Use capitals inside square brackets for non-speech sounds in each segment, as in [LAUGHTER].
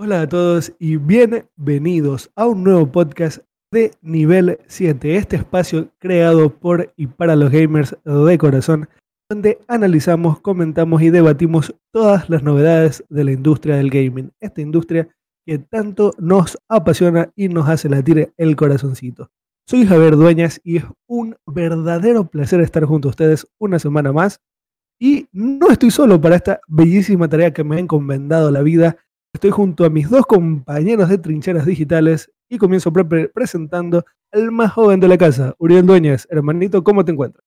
Hola a todos y bienvenidos a un nuevo podcast de Nivel 7, este espacio creado por y para los gamers de corazón, donde analizamos, comentamos y debatimos todas las novedades de la industria del gaming, esta industria que tanto nos apasiona y nos hace latir el corazoncito. Soy Javier Dueñas y es un verdadero placer estar junto a ustedes una semana más. Y no estoy solo para esta bellísima tarea que me ha encomendado la vida. Estoy junto a mis dos compañeros de trincheras digitales y comienzo presentando al más joven de la casa, Uriel Dueñas. Hermanito, ¿cómo te encuentras?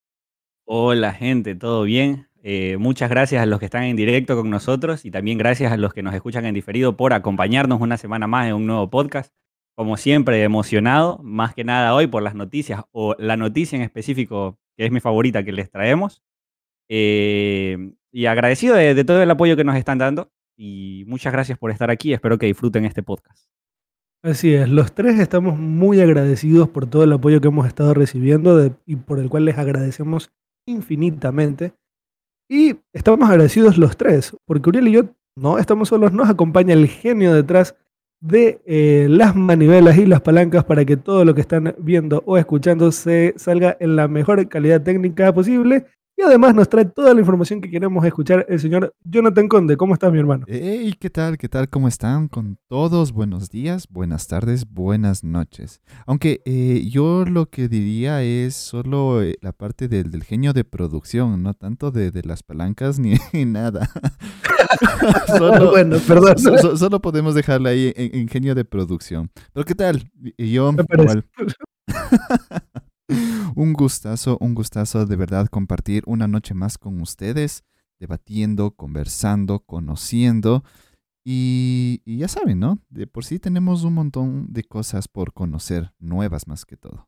Hola gente, ¿todo bien? Eh, muchas gracias a los que están en directo con nosotros y también gracias a los que nos escuchan en diferido por acompañarnos una semana más en un nuevo podcast como siempre, emocionado, más que nada hoy por las noticias, o la noticia en específico, que es mi favorita que les traemos. Eh, y agradecido de, todo el apoyo que nos están dando. Y muchas gracias por estar aquí. Espero que disfruten este podcast. Así es, los tres estamos muy agradecidos por todo el apoyo que hemos estado recibiendo y por el cual les agradecemos infinitamente. Y estamos agradecidos los tres, porque Uriel y yo no estamos solos, nos acompaña el genio detrás de eh, las manivelas y las palancas para que todo lo que están viendo o escuchando se salga en la mejor calidad técnica posible. Y además nos trae toda la información que queremos escuchar el señor Jonathan Conde. ¿Cómo estás, mi hermano? Hey, ¿qué tal? ¿Qué tal? ¿Cómo están? Con todos, buenos días, buenas tardes, buenas noches. Aunque eh, yo lo que diría es solo eh, la parte del, del, genio de producción, no tanto de, de las palancas ni [LAUGHS] nada. [LAUGHS] solo, bueno, perdón. solo podemos dejarla ahí en, genio de producción. Pero ¿qué tal? Y yo igual. [LAUGHS] [LAUGHS] un gustazo, un gustazo de verdad compartir una noche más con ustedes, debatiendo, conversando, conociendo. Y, ya saben, ¿no? De por sí tenemos un montón de cosas por conocer, nuevas más que todo.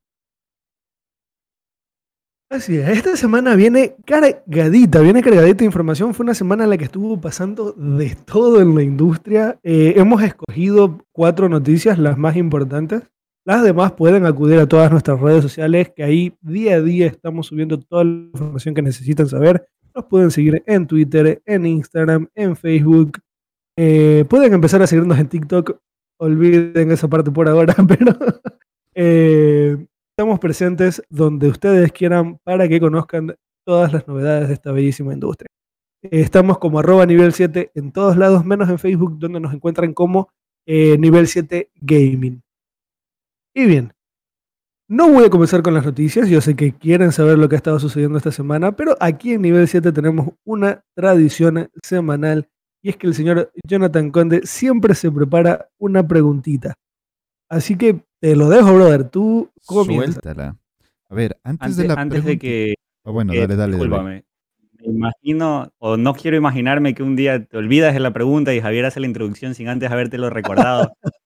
Así es, esta semana viene cargadita, viene cargadita de información. Fue una semana en la que estuvo pasando de todo en la industria. Eh, hemos escogido cuatro noticias, las más importantes. Las demás pueden acudir a todas nuestras redes sociales, que ahí día a día estamos subiendo toda la información que necesitan saber. Nos pueden seguir en Twitter, en Instagram, en Facebook. Eh, pueden empezar a seguirnos en TikTok. Olviden esa parte por ahora, [LAUGHS] pero eh, Estamos presentes donde ustedes quieran para que conozcan todas las novedades de esta bellísima industria. Estamos como arroba nivel 7 en todos lados, menos en Facebook, donde nos encuentran como eh, nivel 7 gaming. Y bien, no voy a comenzar con las noticias, yo sé que quieren saber lo que ha estado sucediendo esta semana, pero aquí en nivel 7 tenemos una tradición semanal y es que el señor Jonathan Conde siempre se prepara una preguntita. Así que te lo dejo, brother. Tú comienza. Suéltala. A ver, antes, de la Antes de que... Oh, bueno, dale, dale, Me imagino, o no quiero imaginarme que un día te olvidas de la pregunta y Javier hace la introducción sin antes habértelo recordado. [LAUGHS]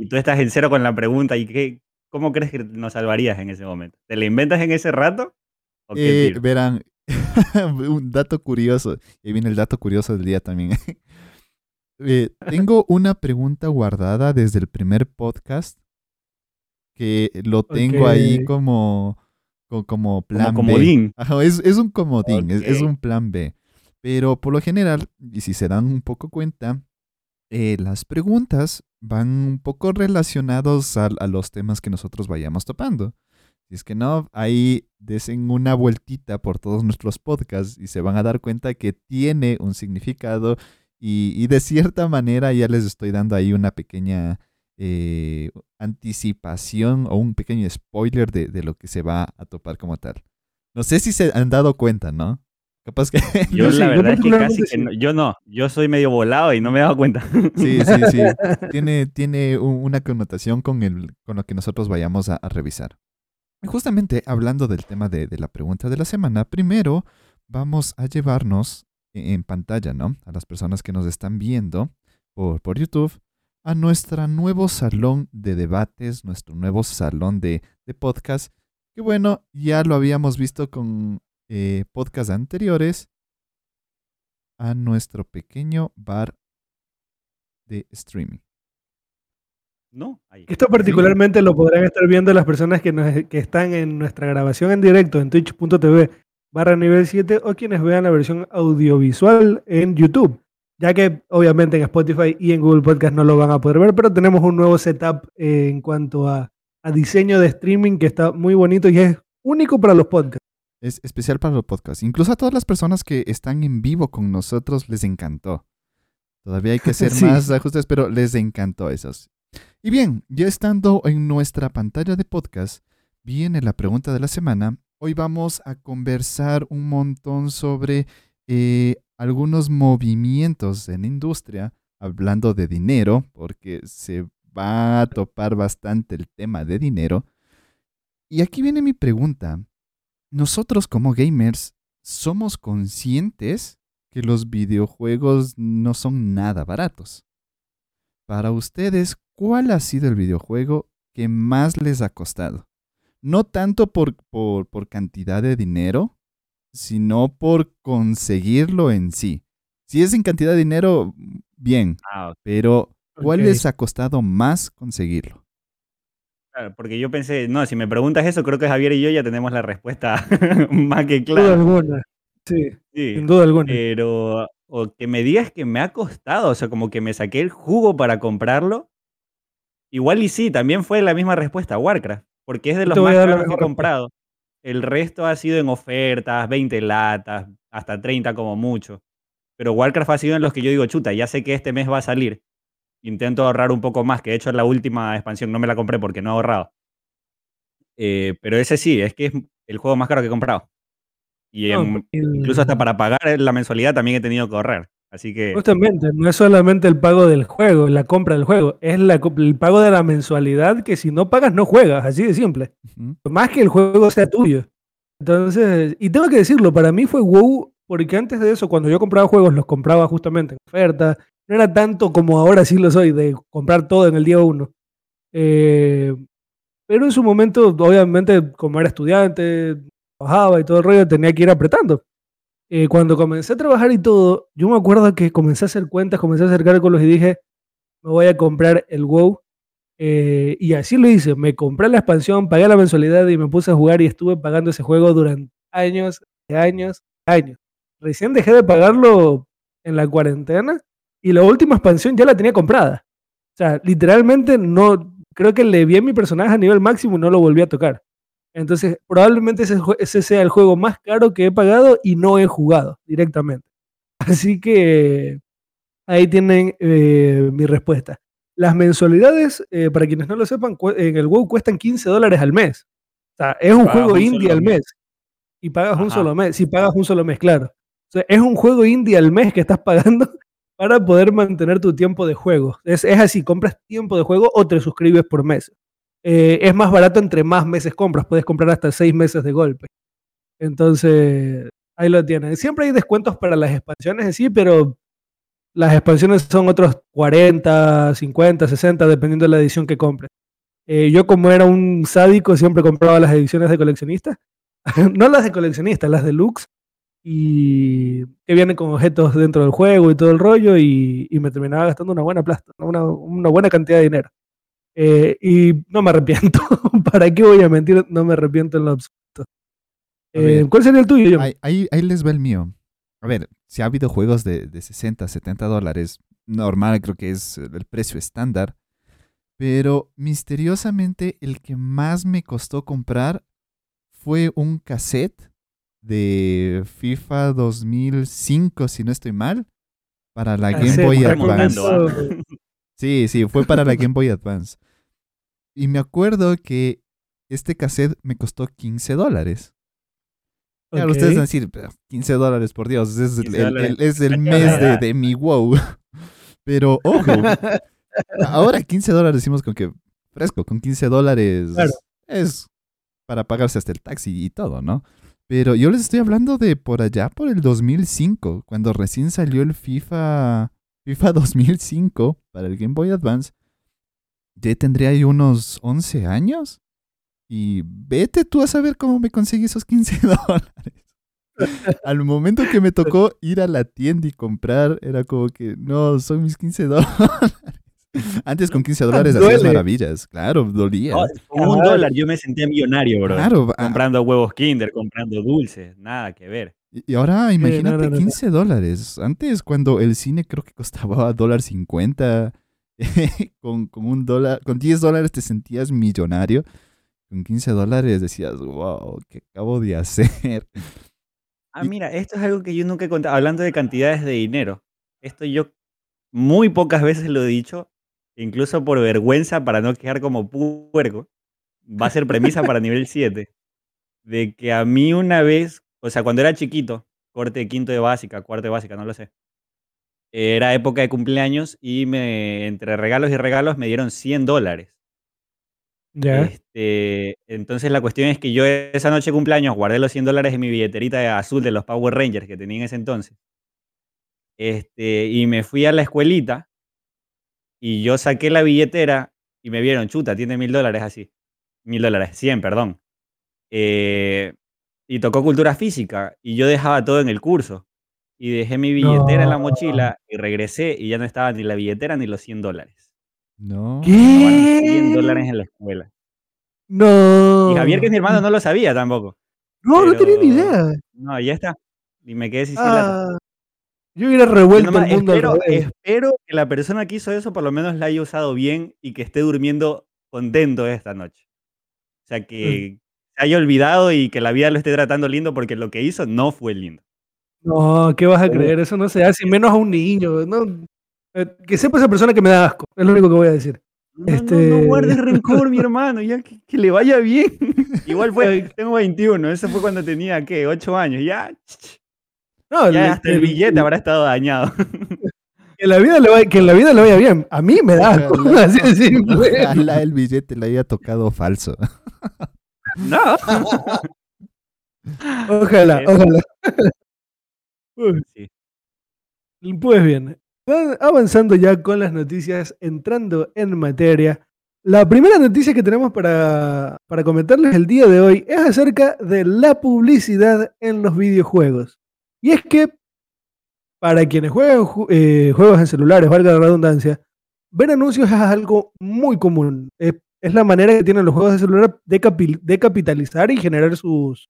y tú estás en cero con la pregunta. ¿Y qué, cómo crees que nos salvarías en ese momento? ¿Te la inventas en ese rato? ¿O eh, verán, [LAUGHS] un dato curioso. Y viene el dato curioso del día también. [LAUGHS] Eh, tengo [LAUGHS] una pregunta guardada desde el primer podcast que lo tengo ahí como, como, plan comodín. B. es, un comodín, es, un plan B. Pero por lo general, y si se dan un poco cuenta, eh, las preguntas van un poco relacionados a, los temas que nosotros vayamos topando. Si es que no, ahí desen una vueltita por todos nuestros podcasts y se van a dar cuenta que tiene un significado y, y de cierta manera ya les estoy dando ahí una pequeña eh, anticipación o un pequeño spoiler de, lo que se va a topar como tal. No sé si se han dado cuenta, ¿no? Capaz que... [LAUGHS] [LAUGHS] Yo la verdad es que casi que no, yo no, yo soy medio volado y no me he dado cuenta. [LAUGHS] Sí, sí, sí. tiene, tiene una connotación con, el, con lo que nosotros vayamos a, revisar. Y justamente hablando del tema de, de, la pregunta de la semana, primero vamos a llevarnos e, en pantalla, ¿no? A las personas que nos están viendo por, por YouTube a nuestro nuevo salón de debates, nuestro nuevo salón de, podcast, que bueno, ya lo habíamos visto con eh, podcasts anteriores, a nuestro pequeño bar de streaming. No, Esto particularmente lo podrán estar viendo las personas que, que están en nuestra grabación en directo en twitch.tv barra nivel 7 o quienes vean la versión audiovisual en YouTube ya que obviamente en Spotify y en Google Podcast no lo van a poder ver, pero tenemos un nuevo setup eh, en cuanto a, a diseño de streaming que está muy bonito y es único para los podcasts. Es especial para los podcasts. Incluso a todas las personas que están en vivo con nosotros les encantó. Todavía hay que hacer [LAUGHS] Sí. más ajustes, pero les encantó esos. Y bien, ya estando en nuestra pantalla de podcast, viene la pregunta de la semana. Hoy vamos a conversar un montón sobre eh, algunos movimientos en la industria, hablando de dinero, porque se va a topar bastante el tema de dinero. Y aquí viene mi pregunta. Nosotros como gamers somos conscientes que los videojuegos no son nada baratos. Para ustedes, ¿cuál ha sido el videojuego que más les ha costado? No tanto por, por, por cantidad de dinero, sino por conseguirlo en sí. Si es en cantidad de dinero, bien, Ah, pero ¿cuál les ha costado más conseguirlo? Claro, porque yo pensé, no, si me preguntas eso, creo que Javier y yo ya tenemos la respuesta [LAUGHS] más que Sin duda clara. alguna. Sí, Sí, sin duda alguna. pero o que me digas que me ha costado, o sea, como que me saqué el jugo para comprarlo. Igual y sí, también fue la misma respuesta, Warcraft, porque es de los más caros que he respuesta. comprado. El resto ha sido en ofertas, 20 latas, hasta 30 como mucho. Pero Warcraft ha sido en los que yo digo, chuta, ya sé que este mes va a salir. Intento ahorrar un poco más, que de hecho la última expansión no me la compré porque no he ahorrado. Eh, pero ese sí, es que es el juego más caro que he comprado. Y No, en- el- incluso hasta para pagar la mensualidad también he tenido que ahorrar. Así que Justamente, no es solamente el pago del juego, la compra del juego, es la el pago de la mensualidad que si no pagas no juegas, así de simple. Más que el juego sea tuyo. Entonces, y tengo que decirlo, para mí fue WoW, porque antes de eso, cuando yo compraba juegos, los compraba justamente en oferta. No era tanto como ahora sí lo soy, de comprar todo en el día uno. Eh, pero en su momento, obviamente, como era estudiante, trabajaba y todo el rollo, tenía que ir apretando. Eh, cuando comencé a trabajar y todo, yo me acuerdo que comencé a hacer cuentas, comencé a hacer cálculos y dije, me voy a comprar el WoW. Eh, y así lo hice, me compré la expansión, pagué la mensualidad y me puse a jugar y estuve pagando ese juego durante años, años, años. Recién dejé de pagarlo en la cuarentena y la última expansión ya la tenía comprada. O sea, literalmente no, creo que le vi a mi personaje a nivel máximo y no lo volví a tocar. Entonces, probablemente ese, sea el juego más caro que he pagado y no he jugado directamente. [LAUGHS] Así que ahí tienen eh, mi respuesta. Las mensualidades, eh, para quienes no lo sepan, en el WoW cuestan 15 dólares al mes. O sea, es un Pagas juego un indie al mes. mes. Y pagas un solo mes. Si pagas un solo mes, claro. O sea, es un juego indie al mes que estás pagando para poder mantener tu tiempo de juego. Es, es así, compras tiempo de juego o te suscribes por mes. Eh, es más barato entre más meses compras. Puedes comprar hasta seis meses de golpe. Entonces, ahí lo tienen. Siempre hay descuentos para las expansiones en sí, pero las expansiones son otros 40, 50, 60, dependiendo de la edición que compres. Eh, yo como era un sádico, siempre compraba las ediciones de coleccionista. [LAUGHS] no las de coleccionista, las deluxe. Y que vienen con objetos dentro del juego y todo el rollo. Y, y me terminaba gastando una buena plata, una, una buena cantidad de dinero. Eh, y no me arrepiento. [LAUGHS] ¿Para qué voy a mentir? No me arrepiento en lo absoluto. Eh, ¿Cuál sería el tuyo? Ahí, ahí, ahí les va el mío. A ver, si ha habido juegos de, de 60, 70 dólares, normal creo que es el precio estándar, pero misteriosamente el que más me costó comprar fue un cassette de FIFA 2005, si no estoy mal, para la Game Boy Advance. ¿ah? Sí, sí, fue para la Game Boy Advance. Y me acuerdo que este cassette me costó 15 dólares. Claro, ustedes van a decir, "Pero 15 dólares, por Dios, es el, 15 el- dólares. el- es el Cacha [LAUGHS] mes de, mi wow. [LAUGHS] Pero, ojo, ahora 15 dólares decimos con que fresco, con 15 dólares Claro. es para pagarse hasta el taxi y todo, ¿no? Pero yo les estoy hablando de por allá, por el 2005, cuando recién salió el FIFA, FIFA [LAUGHS] 2005 para el Game Boy Advance. Ya tendría ahí unos 11 años. Y vete tú a saber cómo me conseguí esos 15 [LAUGHS] dólares. Al momento que me tocó ir a la tienda y comprar, era como que, no, son mis 15 [LAUGHS] dólares. [LAUGHS] Antes con 15 dólares hacías maravillas, claro, dolía. No, con un Claro. dólar yo me sentía millonario, bro. Claro, ah, Comprando huevos Kinder, comprando dulces, nada que ver. Y ahora imagínate 15 dólares. Antes, cuando el cine creo que costaba [LAUGHS] dólar 50, [LAUGHS] con, con, un dólar, con 10 dólares te sentías millonario. Con 15 dólares decías, wow, ¿qué acabo de hacer? Ah, mira, esto es algo que yo nunca he contado. Hablando de cantidades de dinero. Esto yo muy pocas veces lo he dicho, incluso por vergüenza para no quedar como puerco. Va a ser premisa para nivel 7. De que a mí una vez o sea, cuando era chiquito, corte quinto de básica, cuarto de básica, no lo sé. Era época de cumpleaños y me, entre regalos y regalos me dieron 100 dólares. Este, entonces la cuestión es que yo esa noche de cumpleaños guardé los 100 dólares en mi billetera azul de los Power Rangers que tenía en ese entonces. Este, y me fui a la escuelita y yo saqué la billetera y me vieron, chuta, tiene mil dólares así. Mil dólares, 100, perdón. Eh, y tocó cultura física y yo dejaba todo en el curso. Y dejé mi billetera en la mochila y regresé y ya no estaba ni la billetera ni los 100 dólares. No. ¿Qué? 100 dólares en la escuela. No. Y Javier, que es mi hermano, no lo sabía tampoco. No, no tenía ni idea. No, ya está. Y me quedé sin ah, Yo hubiera revuelto el mundo espero, espero que la persona que hizo eso por lo menos la haya usado bien y que esté durmiendo contento esta noche. O sea, que, mm haya olvidado y que la vida lo esté tratando lindo porque lo que hizo no fue lindo. No, ¿qué vas a creer? Eso no se hace, menos a un niño. No, eh, que sepa esa persona que me da asco, es lo único que voy a decir. No, este... no, guardes rencor, mi hermano, ya que, le vaya bien. [LAUGHS] Igual fue, tengo 21, eso fue cuando tenía, ¿qué? 8 años, ya. No, ya hasta el, billete habrá estado dañado. [LAUGHS] Que la, vida le vaya, que la vida le vaya bien. A mí me da [LAUGHS] así de simple. [LAUGHS] Ojalá el billete le haya tocado falso. No. ojalá, ojalá. Pues bien, avanzando ya con las noticias, entrando en materia. La primera noticia que tenemos para, para comentarles el día de hoy es acerca de la publicidad en los videojuegos. Y es que, para quienes juegan eh, juegos en celulares, valga la redundancia, ver anuncios es algo muy común. Es la manera que tienen los juegos de celular de, capitalizar y generar sus,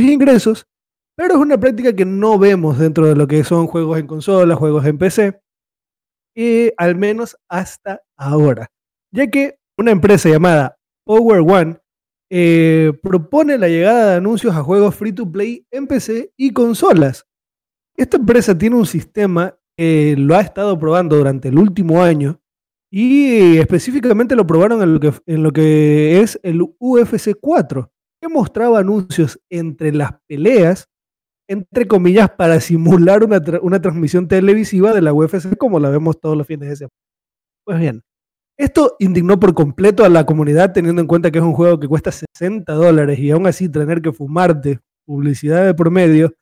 ingresos, pero es una práctica que no vemos dentro de lo que son juegos en consola, juegos en PC, y al menos hasta ahora, ya que una empresa llamada Power One eh, propone la llegada de anuncios a juegos free to play en PC y consolas. Esta empresa tiene un sistema que lo ha estado probando durante el último año y específicamente lo probaron en lo que, en lo que es el UFC 4, que mostraba anuncios entre las peleas, entre comillas, para simular una, una transmisión televisiva de la UFC como la vemos todos los fines de semana. Pues bien, esto indignó por completo a la comunidad teniendo en cuenta que es un juego que cuesta 60 dólares y aún así tener que fumarte publicidad de promedio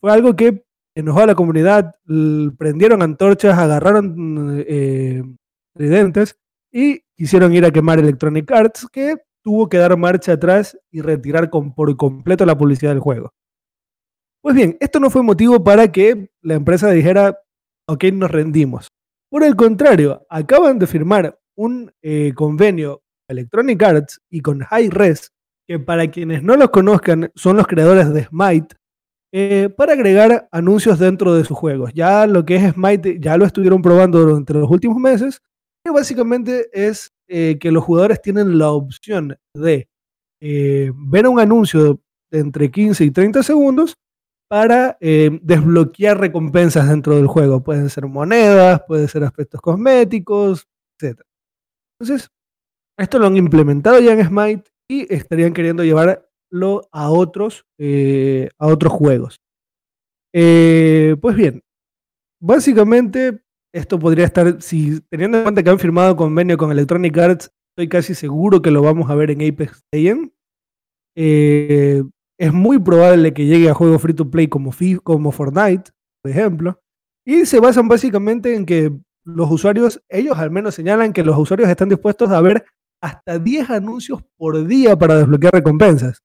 fue algo que enojó a la comunidad, prendieron antorchas, agarraron eh, tridentes y quisieron ir a quemar Electronic Arts, que tuvo que dar marcha atrás y retirar por completo la publicidad del juego. Pues bien, esto no fue motivo para que la empresa dijera, ok, nos rendimos. Por el contrario, acaban de firmar un eh, convenio con Electronic Arts y con Hi-Res, que para quienes no los conozcan son los creadores de Smite, eh, para agregar anuncios dentro de sus juegos. Ya lo que es Smite ya lo estuvieron probando durante los últimos meses básicamente es eh, que los jugadores tienen la opción de ver un anuncio de entre 15 y 30 segundos para desbloquear recompensas dentro del juego. Pueden ser monedas, pueden ser aspectos cosméticos, etc. Entonces, esto lo han implementado ya en Smite y estarían queriendo llevarlo a otros, a otros juegos. pues bien, básicamente esto podría estar, teniendo en cuenta que han firmado convenio con Electronic Arts, estoy casi seguro que lo vamos a ver en Apex Legends. Eh, es muy probable que llegue a juegos free to play como, como Fortnite, por ejemplo. Y se basan básicamente en que los usuarios, ellos al menos señalan que los usuarios están dispuestos a ver hasta 10 anuncios por día para desbloquear recompensas.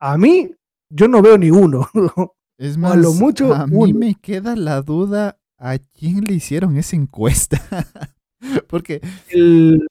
A mí, yo no veo ni uno. [LAUGHS] Es más, a, lo mucho, a mí me queda la duda ¿A quién le hicieron esa encuesta? [LAUGHS] Porque. El,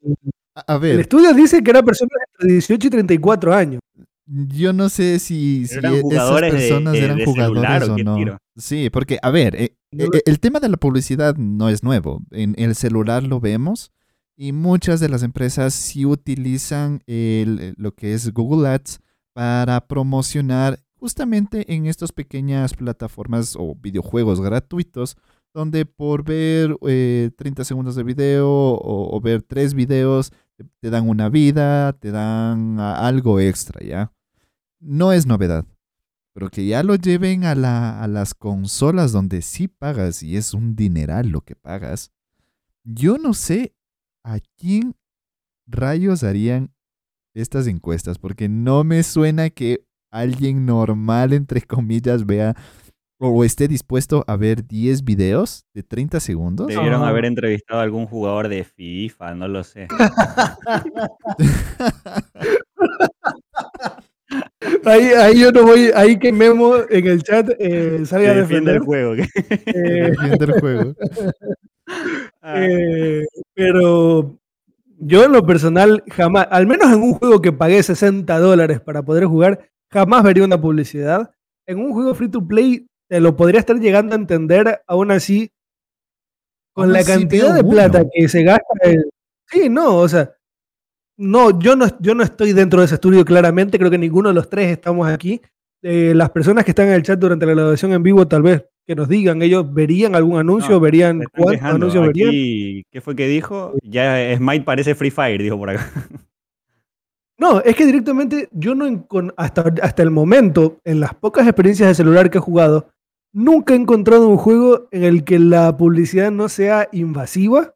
a ver. El estudio dice que era personas entre 18 y 34 años. Yo no sé si, si esas de- personas de- eran de jugadores ¿o no. tiro? Sí, porque, a ver, eh, eh, el tema de la publicidad no es nuevo. En el celular lo vemos y muchas de las empresas sí utilizan el- lo que es Google Ads para promocionar justamente en estas pequeñas plataformas o videojuegos gratuitos donde por ver eh, 30 segundos de video o, o ver tres videos te, dan una vida, te dan algo extra, ¿ya? No es novedad, pero que ya lo lleven a, la- a las consolas donde sí pagas y es un dineral lo que pagas. Yo no sé a quién rayos harían estas encuestas, porque no me suena que alguien normal, entre comillas, vea o esté dispuesto a ver 10 videos de 30 segundos. Debieron haber entrevistado a algún jugador de FIFA, no lo sé. [LAUGHS] [LAUGHS] Ahí, ahí yo no voy, ahí que Memo en el chat eh, salga a defender. el juego. eh, Defiende el juego. Ah, eh, pero yo en lo personal jamás, al menos en un juego que pagué 60 dólares para poder jugar, jamás vería una publicidad. En un juego free to play te lo podría estar llegando a entender, aún así, con Aún la así cantidad de plata uno. que se gasta. en- Sí, no, o sea, no yo, no, yo no estoy dentro de ese estudio claramente, creo que ninguno de los tres estamos aquí. Eh, las personas que están en el chat durante la grabación en vivo, tal vez que nos digan, ellos verían algún anuncio, No, verían cuántos anuncios verían. ¿Qué fue que dijo? Ya Smite parece Free Fire, dijo por acá. [LAUGHS] No, es que directamente yo no hasta, hasta el momento, en las pocas experiencias de celular que he jugado, nunca he encontrado un juego en el que la publicidad no sea invasiva,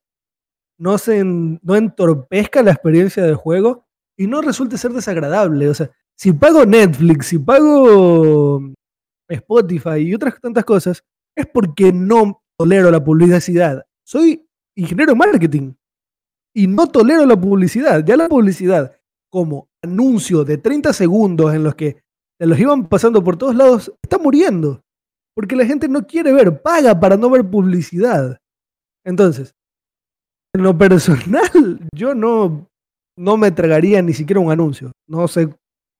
no, se no entorpezca la experiencia del juego y no resulte ser desagradable. O sea, si pago Netflix, si pago Spotify y otras tantas cosas, es porque no tolero la publicidad. Soy ingeniero en marketing y no tolero la publicidad. Ya la publicidad como anuncio de 30 segundos en los que te los iban pasando por todos lados, está muriendo. Porque la gente no quiere ver, paga para no ver publicidad. Entonces, en lo personal, [LAUGHS] yo no, no me tragaría ni siquiera un anuncio. No sé,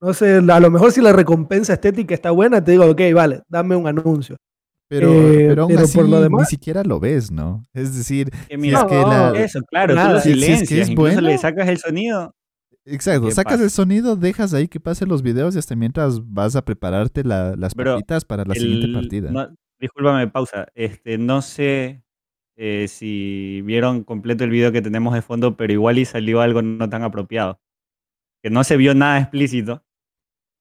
no sé, a lo mejor si la recompensa estética está buena, te digo, ok, vale, dame un anuncio. Pero, Eh, pero aún pero así por lo ni demás- siquiera lo ves, ¿no? Es decir, Que si mira, es que la- eso, claro, nada. tú lo Si- si es que es incluso bueno. le sacas el sonido. Exacto, ¿Qué sacas pasa? el sonido, dejas ahí que pasen los videos y hasta mientras vas a prepararte la- las papitas para la siguiente partida. no, discúlpame, pausa. Este, no sé eh, si vieron completo el video que tenemos de fondo, pero igual y salió algo no tan apropiado. Que no se vio nada explícito,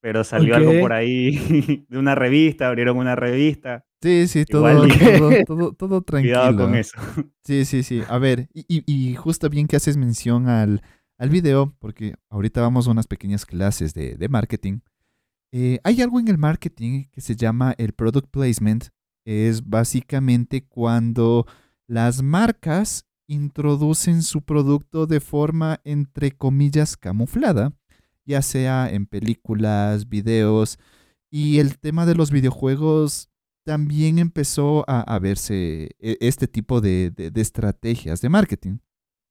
pero salió algo por ahí [LAUGHS] de una revista, abrieron una revista. Sí, sí, todo, [LAUGHS] todo, todo, todo tranquilo. Cuidado con eso. [LAUGHS] Sí, sí, sí. A ver, y, y- y justo bien que haces mención al, al video, porque ahorita vamos a unas pequeñas clases de, de marketing. Eh, hay algo en el marketing que se llama el product placement. Es básicamente cuando las marcas introducen su producto de forma, entre comillas, camuflada, ya sea en películas, videos, y el tema de los videojuegos también empezó a, verse e- este tipo de, estrategias de marketing.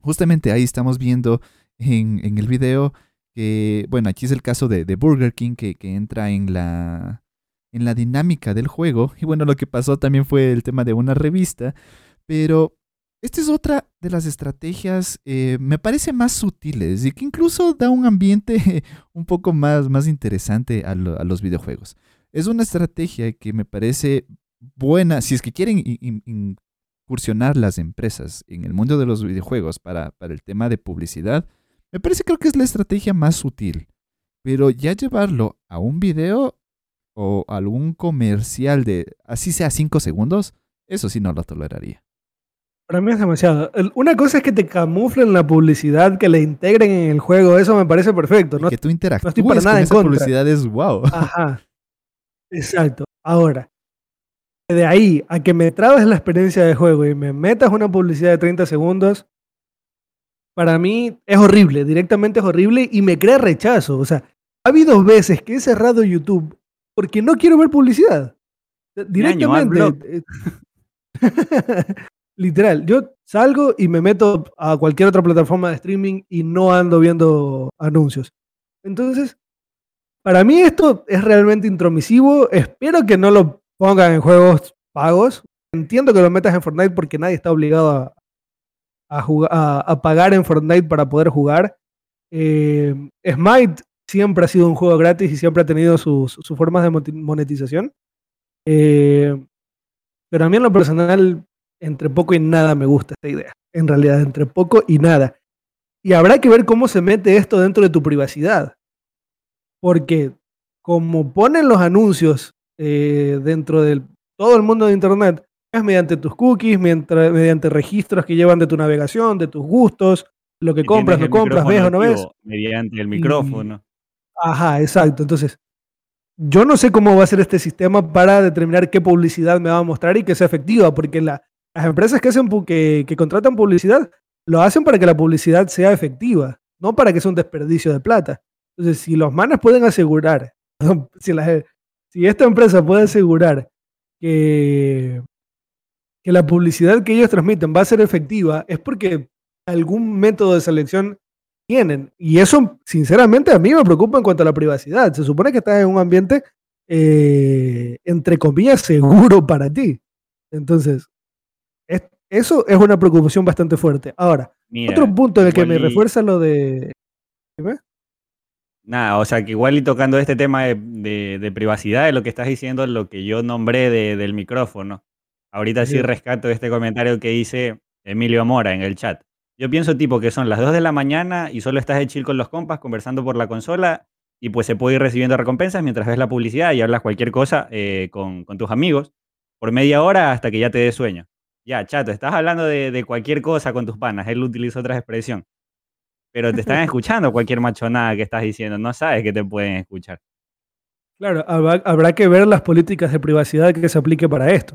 Justamente ahí estamos viendo en, el video que, bueno, aquí es el caso de, de Burger King que, que entra en la, en la dinámica del juego. Y bueno, lo que pasó también fue el tema de una revista, pero esta es otra de las estrategias, eh, me parece más sutiles y que incluso da un ambiente [LAUGHS] un poco más, más interesante a, lo- a los videojuegos. Es una estrategia que me parece buena, si es que quieren in- in- incursionar las empresas en el mundo de los videojuegos para, para el tema de publicidad, me parece creo que es la estrategia más sutil. Pero ya llevarlo a un video o algún comercial de, así sea 5 segundos, eso sí no lo toleraría. Para mí es demasiado. El- Una cosa es que te camuflen la publicidad, que le integren en el juego, eso me parece perfecto. Y ¿no? que tú interactúes estoy para nada con en esa contra. publicidad es wow. Ajá. Exacto. Ahora, de ahí a que me trabes la experiencia de juego y me metas una publicidad de 30 segundos, para mí es horrible, directamente es horrible y me crea rechazo. O sea, ha habido veces que he cerrado YouTube porque no quiero ver publicidad. Directamente. [LAUGHS] [LAUGHS] Literal, yo salgo y me meto a cualquier otra plataforma de streaming y no ando viendo anuncios. Entonces, para mí esto es realmente intromisivo. Espero que no lo pongan en juegos pagos. Entiendo que lo metas en Fortnite porque nadie está obligado a, a, pagar en Fortnite para poder jugar. Eh, Smite siempre ha sido un juego gratis y siempre ha tenido sus, formas de monetización. Eh, pero a mí en lo personal, entre poco y nada me gusta esta idea. En realidad, entre poco y nada. Y habrá que ver cómo se mete esto dentro de tu privacidad. Porque como ponen los anuncios eh, dentro de todo el mundo de Internet, es mediante tus cookies, mediante registros que llevan de tu navegación, de tus gustos, lo que compras, no compras, ves o no ves. Mediante el micrófono. ajá, exacto. Entonces, yo no sé cómo va a ser este sistema para determinar qué publicidad me va a mostrar y que sea efectiva, porque las empresas que, hacen, que, que contratan publicidad lo hacen para que la publicidad sea efectiva, no para que sea un desperdicio de plata. Entonces, si los manes pueden asegurar, [LAUGHS] si, si esta empresa puede asegurar que, que la publicidad que ellos transmiten va a ser efectiva, es porque algún método de selección tienen. Y eso, sinceramente, a mí me preocupa en cuanto a la privacidad. Se supone que estás en un ambiente, eh, entre comillas, seguro para ti. Entonces, eso es una preocupación bastante fuerte. Ahora, otro punto en el que me refuerza lo de... Nada, o sea que igual y tocando este tema de, privacidad, de lo que estás diciendo, lo que yo nombré del micrófono. Ahorita sí. rescato este comentario que dice Emilio Mora en el chat. Yo pienso tipo que son las 2 de la mañana y solo estás de chill con los compas conversando por la consola y pues se puede ir recibiendo recompensas mientras ves la publicidad y hablas cualquier cosa eh, con, tus amigos por media hora hasta que ya te dé sueño. Ya, chato, estás hablando de, de cualquier cosa con tus panas. Él utiliza otra expresión pero te están [LAUGHS] escuchando cualquier machonada que estás diciendo, no sabes que te pueden escuchar. Claro, habrá, que ver las políticas de privacidad que se aplique para esto.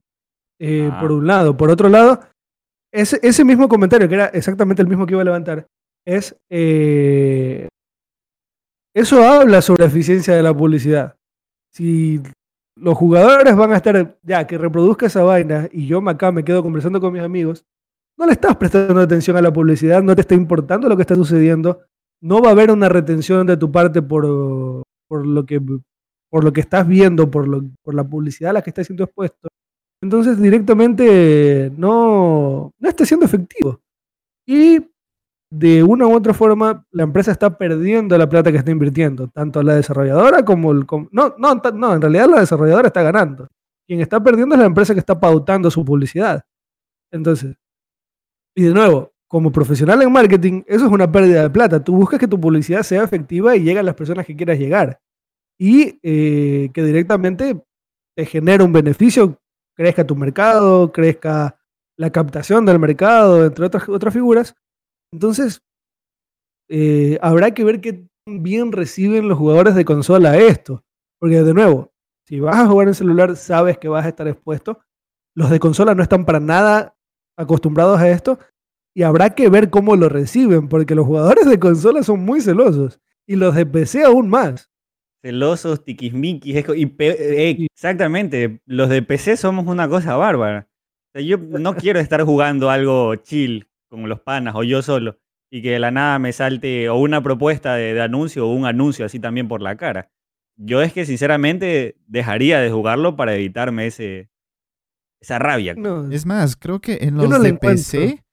Eh, por un lado. Por otro lado, ese, ese, mismo comentario, que era exactamente el mismo que iba a levantar, es... Eh, eso habla sobre la eficiencia de la publicidad. Si los jugadores van a estar, ya, que reproduzca esa vaina y yo acá me quedo conversando con mis amigos, no le estás prestando atención a la publicidad, no te está importando lo que está sucediendo, no va a haber una retención de tu parte por, por, lo, que, por lo que estás viendo, por, lo, por la publicidad a la que estás siendo expuesto. Entonces directamente no, no está siendo efectivo. Y de una u otra forma la empresa está perdiendo la plata que está invirtiendo, tanto la desarrolladora como el... no, no, no, en realidad la desarrolladora está ganando. Quien está perdiendo es la empresa que está pautando su publicidad. Entonces, y de nuevo, como profesional en marketing, eso es una pérdida de plata. Tú buscas que tu publicidad sea efectiva y llegue a las personas que quieras llegar. Y eh, que directamente te genere un beneficio, crezca tu mercado, crezca la captación del mercado, entre otras, otras figuras. Entonces, eh, habrá que ver qué bien reciben los jugadores de consola esto. Porque de nuevo, si vas a jugar en celular, sabes que vas a estar expuesto. Los de consola no están para nada acostumbrados a esto y habrá que ver cómo lo reciben, porque los jugadores de consola son muy celosos y los de PC aún más. Celosos, tiquismiquis, y eh, exactamente, los de PC somos una cosa bárbara. yo no quiero estar jugando algo chill con los panas o yo solo y que de la nada me salte o una propuesta de, de anuncio o un anuncio así también por la cara. Yo es que sinceramente dejaría de jugarlo para evitarme ese, esa rabia. Es más, creo que en los de PC,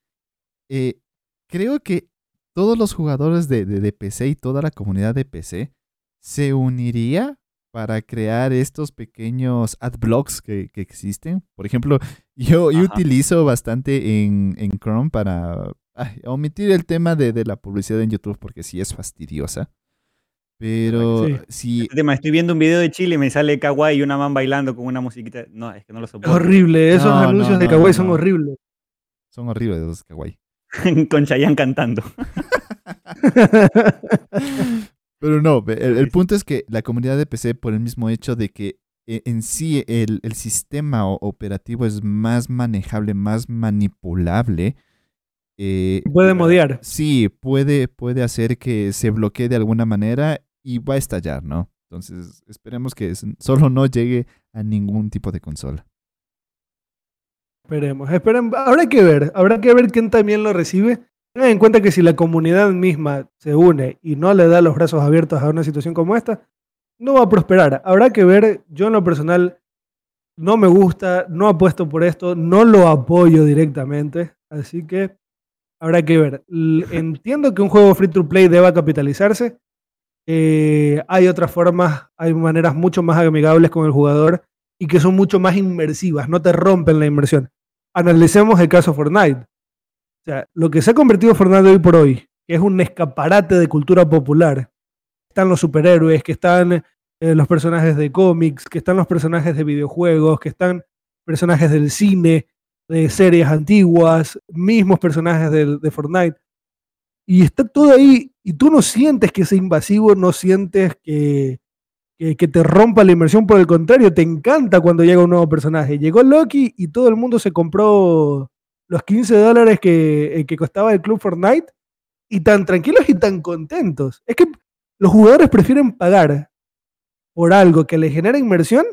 eh, creo que todos los jugadores de, de, PC y toda la comunidad de PC se uniría para crear estos pequeños adblocks que, que existen. Por ejemplo, yo, utilizo bastante en, en Chrome para omitir el tema de, de, la publicidad en YouTube porque sí es fastidiosa. Pero si. Este tema, estoy viendo un video de Chile y me sale Kawaii y una man bailando con una musiquita. No, es que no lo soporto. horrible, esos anuncios de Kawaii son horribles. Son horribles los Kawaii. [LAUGHS] con Chayanne cantando. [LAUGHS] [LAUGHS] Pero no, el, punto es que la comunidad de PC, por el mismo hecho de que eh, en sí el, el sistema operativo es más manejable, más manipulable. Eh, puede modiar. Sí, puede, puede hacer que se bloquee de alguna manera y va a estallar, ¿no? Entonces, esperemos que solo no llegue a ningún tipo de consola. Esperemos, esperemos. Habrá que ver, habrá que ver quién también lo recibe. Tengan en cuenta que si la comunidad misma se une y no le da los brazos abiertos a una situación como esta, no va a prosperar. Habrá que ver, yo en lo personal no me gusta, no apuesto por esto, no lo apoyo directamente, así que habrá que ver. Entiendo que un juego free to play deba capitalizarse. Eh, hay otras formas, hay maneras mucho más amigables con el jugador y que son mucho más inmersivas, no te rompen la inmersión. Analicemos el caso Fortnite. O sea, lo que se ha convertido Fortnite hoy por hoy, que es un escaparate de cultura popular. Están los superhéroes, que están eh, los personajes de cómics, que están los personajes de videojuegos, que están personajes del cine, de series antiguas, mismos personajes de, Fortnite. Y está todo ahí y tú no sientes que sea invasivo, no sientes que, que, te rompa la inmersión, por el contrario, te encanta cuando llega un nuevo personaje. Llegó Loki y todo el mundo se compró los 15 dólares que, eh, que costaba el Club Fortnite y tan tranquilos y tan contentos. Es que los jugadores prefieren pagar por algo que le genera inmersión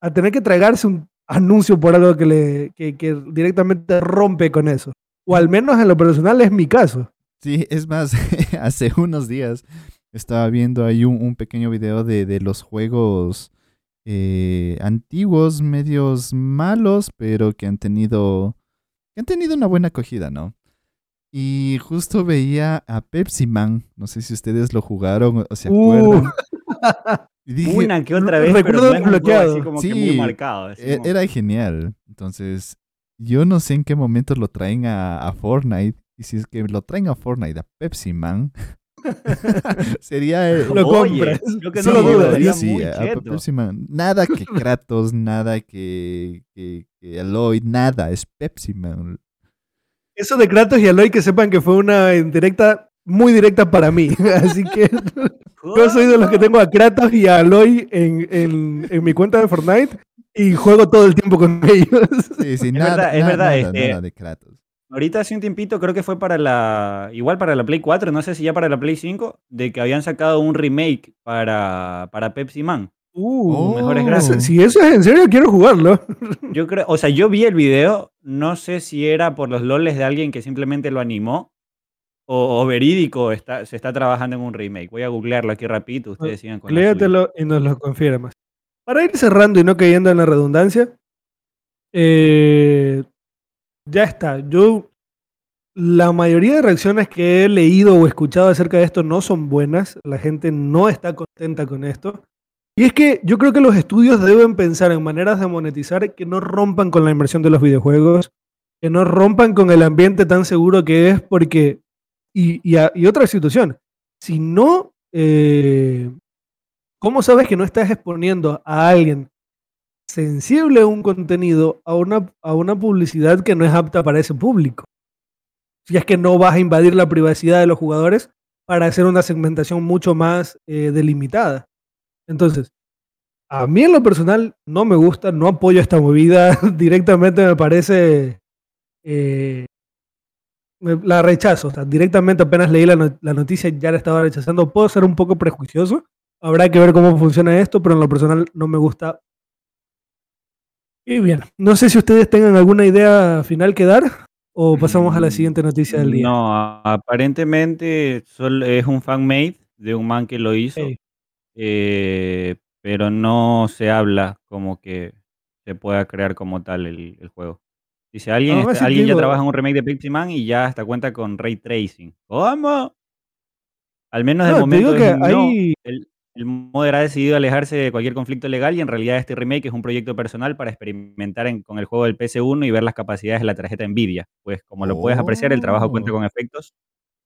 a tener que tragarse un anuncio por algo que, le, que, directamente rompe con eso. O al menos en lo personal es mi caso. Sí, es más, [LAUGHS] hace unos días estaba viendo ahí un, pequeño video de, los juegos eh, antiguos, medios malos, pero que han tenido, que han tenido una buena acogida, ¿no? Y justo veía a Pepsi Man, no sé si ustedes lo jugaron o se acuerdan. [LAUGHS] Uh. Una que otra vez, pero bloqueado. Así como que muy marcado. E-, era genial. Entonces, yo no sé en qué momento lo traen a, Fortnite. Y si es que lo traen a Fortnite, a Pepsi Man, [LAUGHS] sería lo compras yo que no sí, a Pepsi Man. nada que [LAUGHS] Kratos nada que, que, que Aloy nada es Pepsi Man eso de Kratos y Aloy que sepan que fue una directa muy directa para mí [LAUGHS] así que yo soy de los que tengo a Kratos y a Aloy en, en, en mi cuenta de Fortnite y juego todo el tiempo con ellos. Sí, sí, nada, es verdad, es verdad, este, de Kratos. Ahorita hace un tiempito, creo que fue para la. Igual para la Play 4, no sé si ya para la Play 5, de que habían sacado un remake para, para Pepsi Man. Uh, mejores gráficos. Si eso es en serio, quiero jugarlo. [LAUGHS] Yo creo, o sea, yo vi el video, no sé si era por los loles de alguien que simplemente lo animó, o, verídico está, se está trabajando en un remake. Voy a googlearlo aquí rapidito, ustedes sigan con Léatelo y nos lo confirmas. Para ir cerrando y no cayendo en la redundancia, eh, ya está. Yo, la mayoría de reacciones que he leído o escuchado acerca de esto no son buenas. La gente no está contenta con esto. Y es que yo creo que los estudios deben pensar en maneras de monetizar que no rompan con la inversión de los videojuegos, que no rompan con el ambiente tan seguro que es, porque y, otra situación, si no, eh, ¿cómo sabes que no estás exponiendo a alguien sensible un contenido a una, a una publicidad que no es apta para ese público? Si es que no vas a invadir la privacidad de los jugadores para hacer una segmentación mucho más eh, delimitada. Entonces, a mí en lo personal no me gusta, no apoyo esta movida, [LAUGHS] directamente me parece eh, la rechazo. directamente apenas leí la, noticia ya la estaba rechazando. Puedo ser un poco prejuicioso. Habrá que ver cómo funciona esto, pero en lo personal no me gusta. Y bien, no sé si ustedes tengan alguna idea final que dar o pasamos a la siguiente noticia del día. No, aparentemente solo es un fan-made de un man que lo hizo, eh, pero no se habla como que se pueda crear como tal el juego. Dice, alguien, alguien ya trabaja en un remake de Pixie Man y ya hasta cuenta con Ray Tracing. ¿Cómo? Al menos de momento el, el modder ha decidido alejarse de cualquier conflicto legal y en realidad este remake es un proyecto personal para experimentar con el juego del PS1 y ver las capacidades de la tarjeta Nvidia. Pues como lo puedes apreciar, el trabajo cuenta oh. con efectos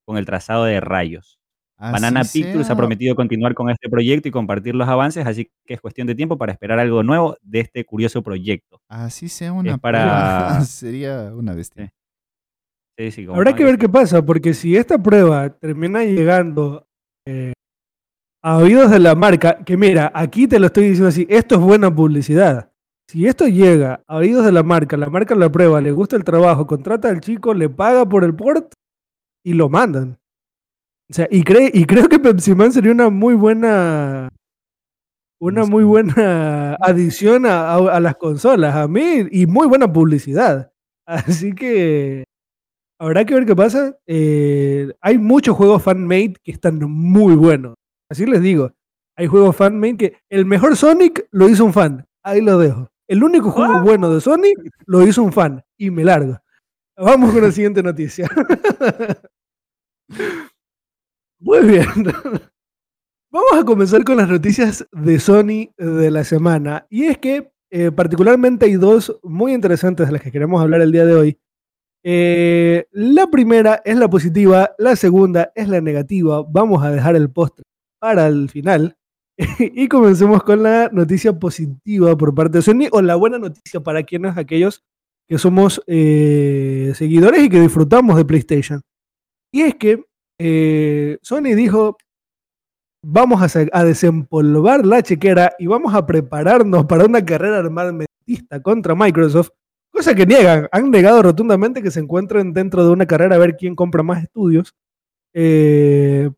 con el trazado de rayos. Banana Pictures ha prometido continuar con este proyecto y compartir los avances, así que es cuestión de tiempo para esperar algo nuevo de este curioso proyecto. Así sea una para... [LAUGHS] sería una bestia. Habrá que ver qué pasa, porque si esta prueba termina llegando eh, a oídos de la marca, que mira, aquí te lo estoy diciendo así, esto es buena publicidad. Si esto llega a oídos de la marca, la marca la prueba, le gusta el trabajo, contrata al chico, le paga por el port y lo mandan. O sea, y, y creo que Pepsi Man sería una muy buena una muy buena adición a, las consolas, a mí, y muy buena publicidad. Así que habrá que ver qué pasa. Eh, hay muchos juegos fan-made que están muy buenos. Así les digo. Hay juegos fan que el mejor Sonic lo hizo un fan. Ahí lo dejo. El único juego Ah. bueno de Sonic lo hizo un fan. Y me largo. Vamos con la siguiente noticia. [LAUGHS] Muy bien. Vamos a comenzar con las noticias de Sony de la semana. Y es que eh, particularmente hay dos muy interesantes de las que queremos hablar el día de hoy. Eh, la primera es la positiva, la segunda es la negativa. Vamos a dejar el postre para el final. [LAUGHS] y comencemos con la noticia positiva por parte de Sony o la buena noticia para quienes aquellos que somos eh, seguidores y que disfrutamos de PlayStation. Y es que eh, Sony dijo, vamos a, desempolvar la chequera y vamos a prepararnos para una carrera armamentista contra Microsoft, cosa que niegan, han negado rotundamente que se encuentren dentro de una carrera a ver quién compra más estudios. Eh,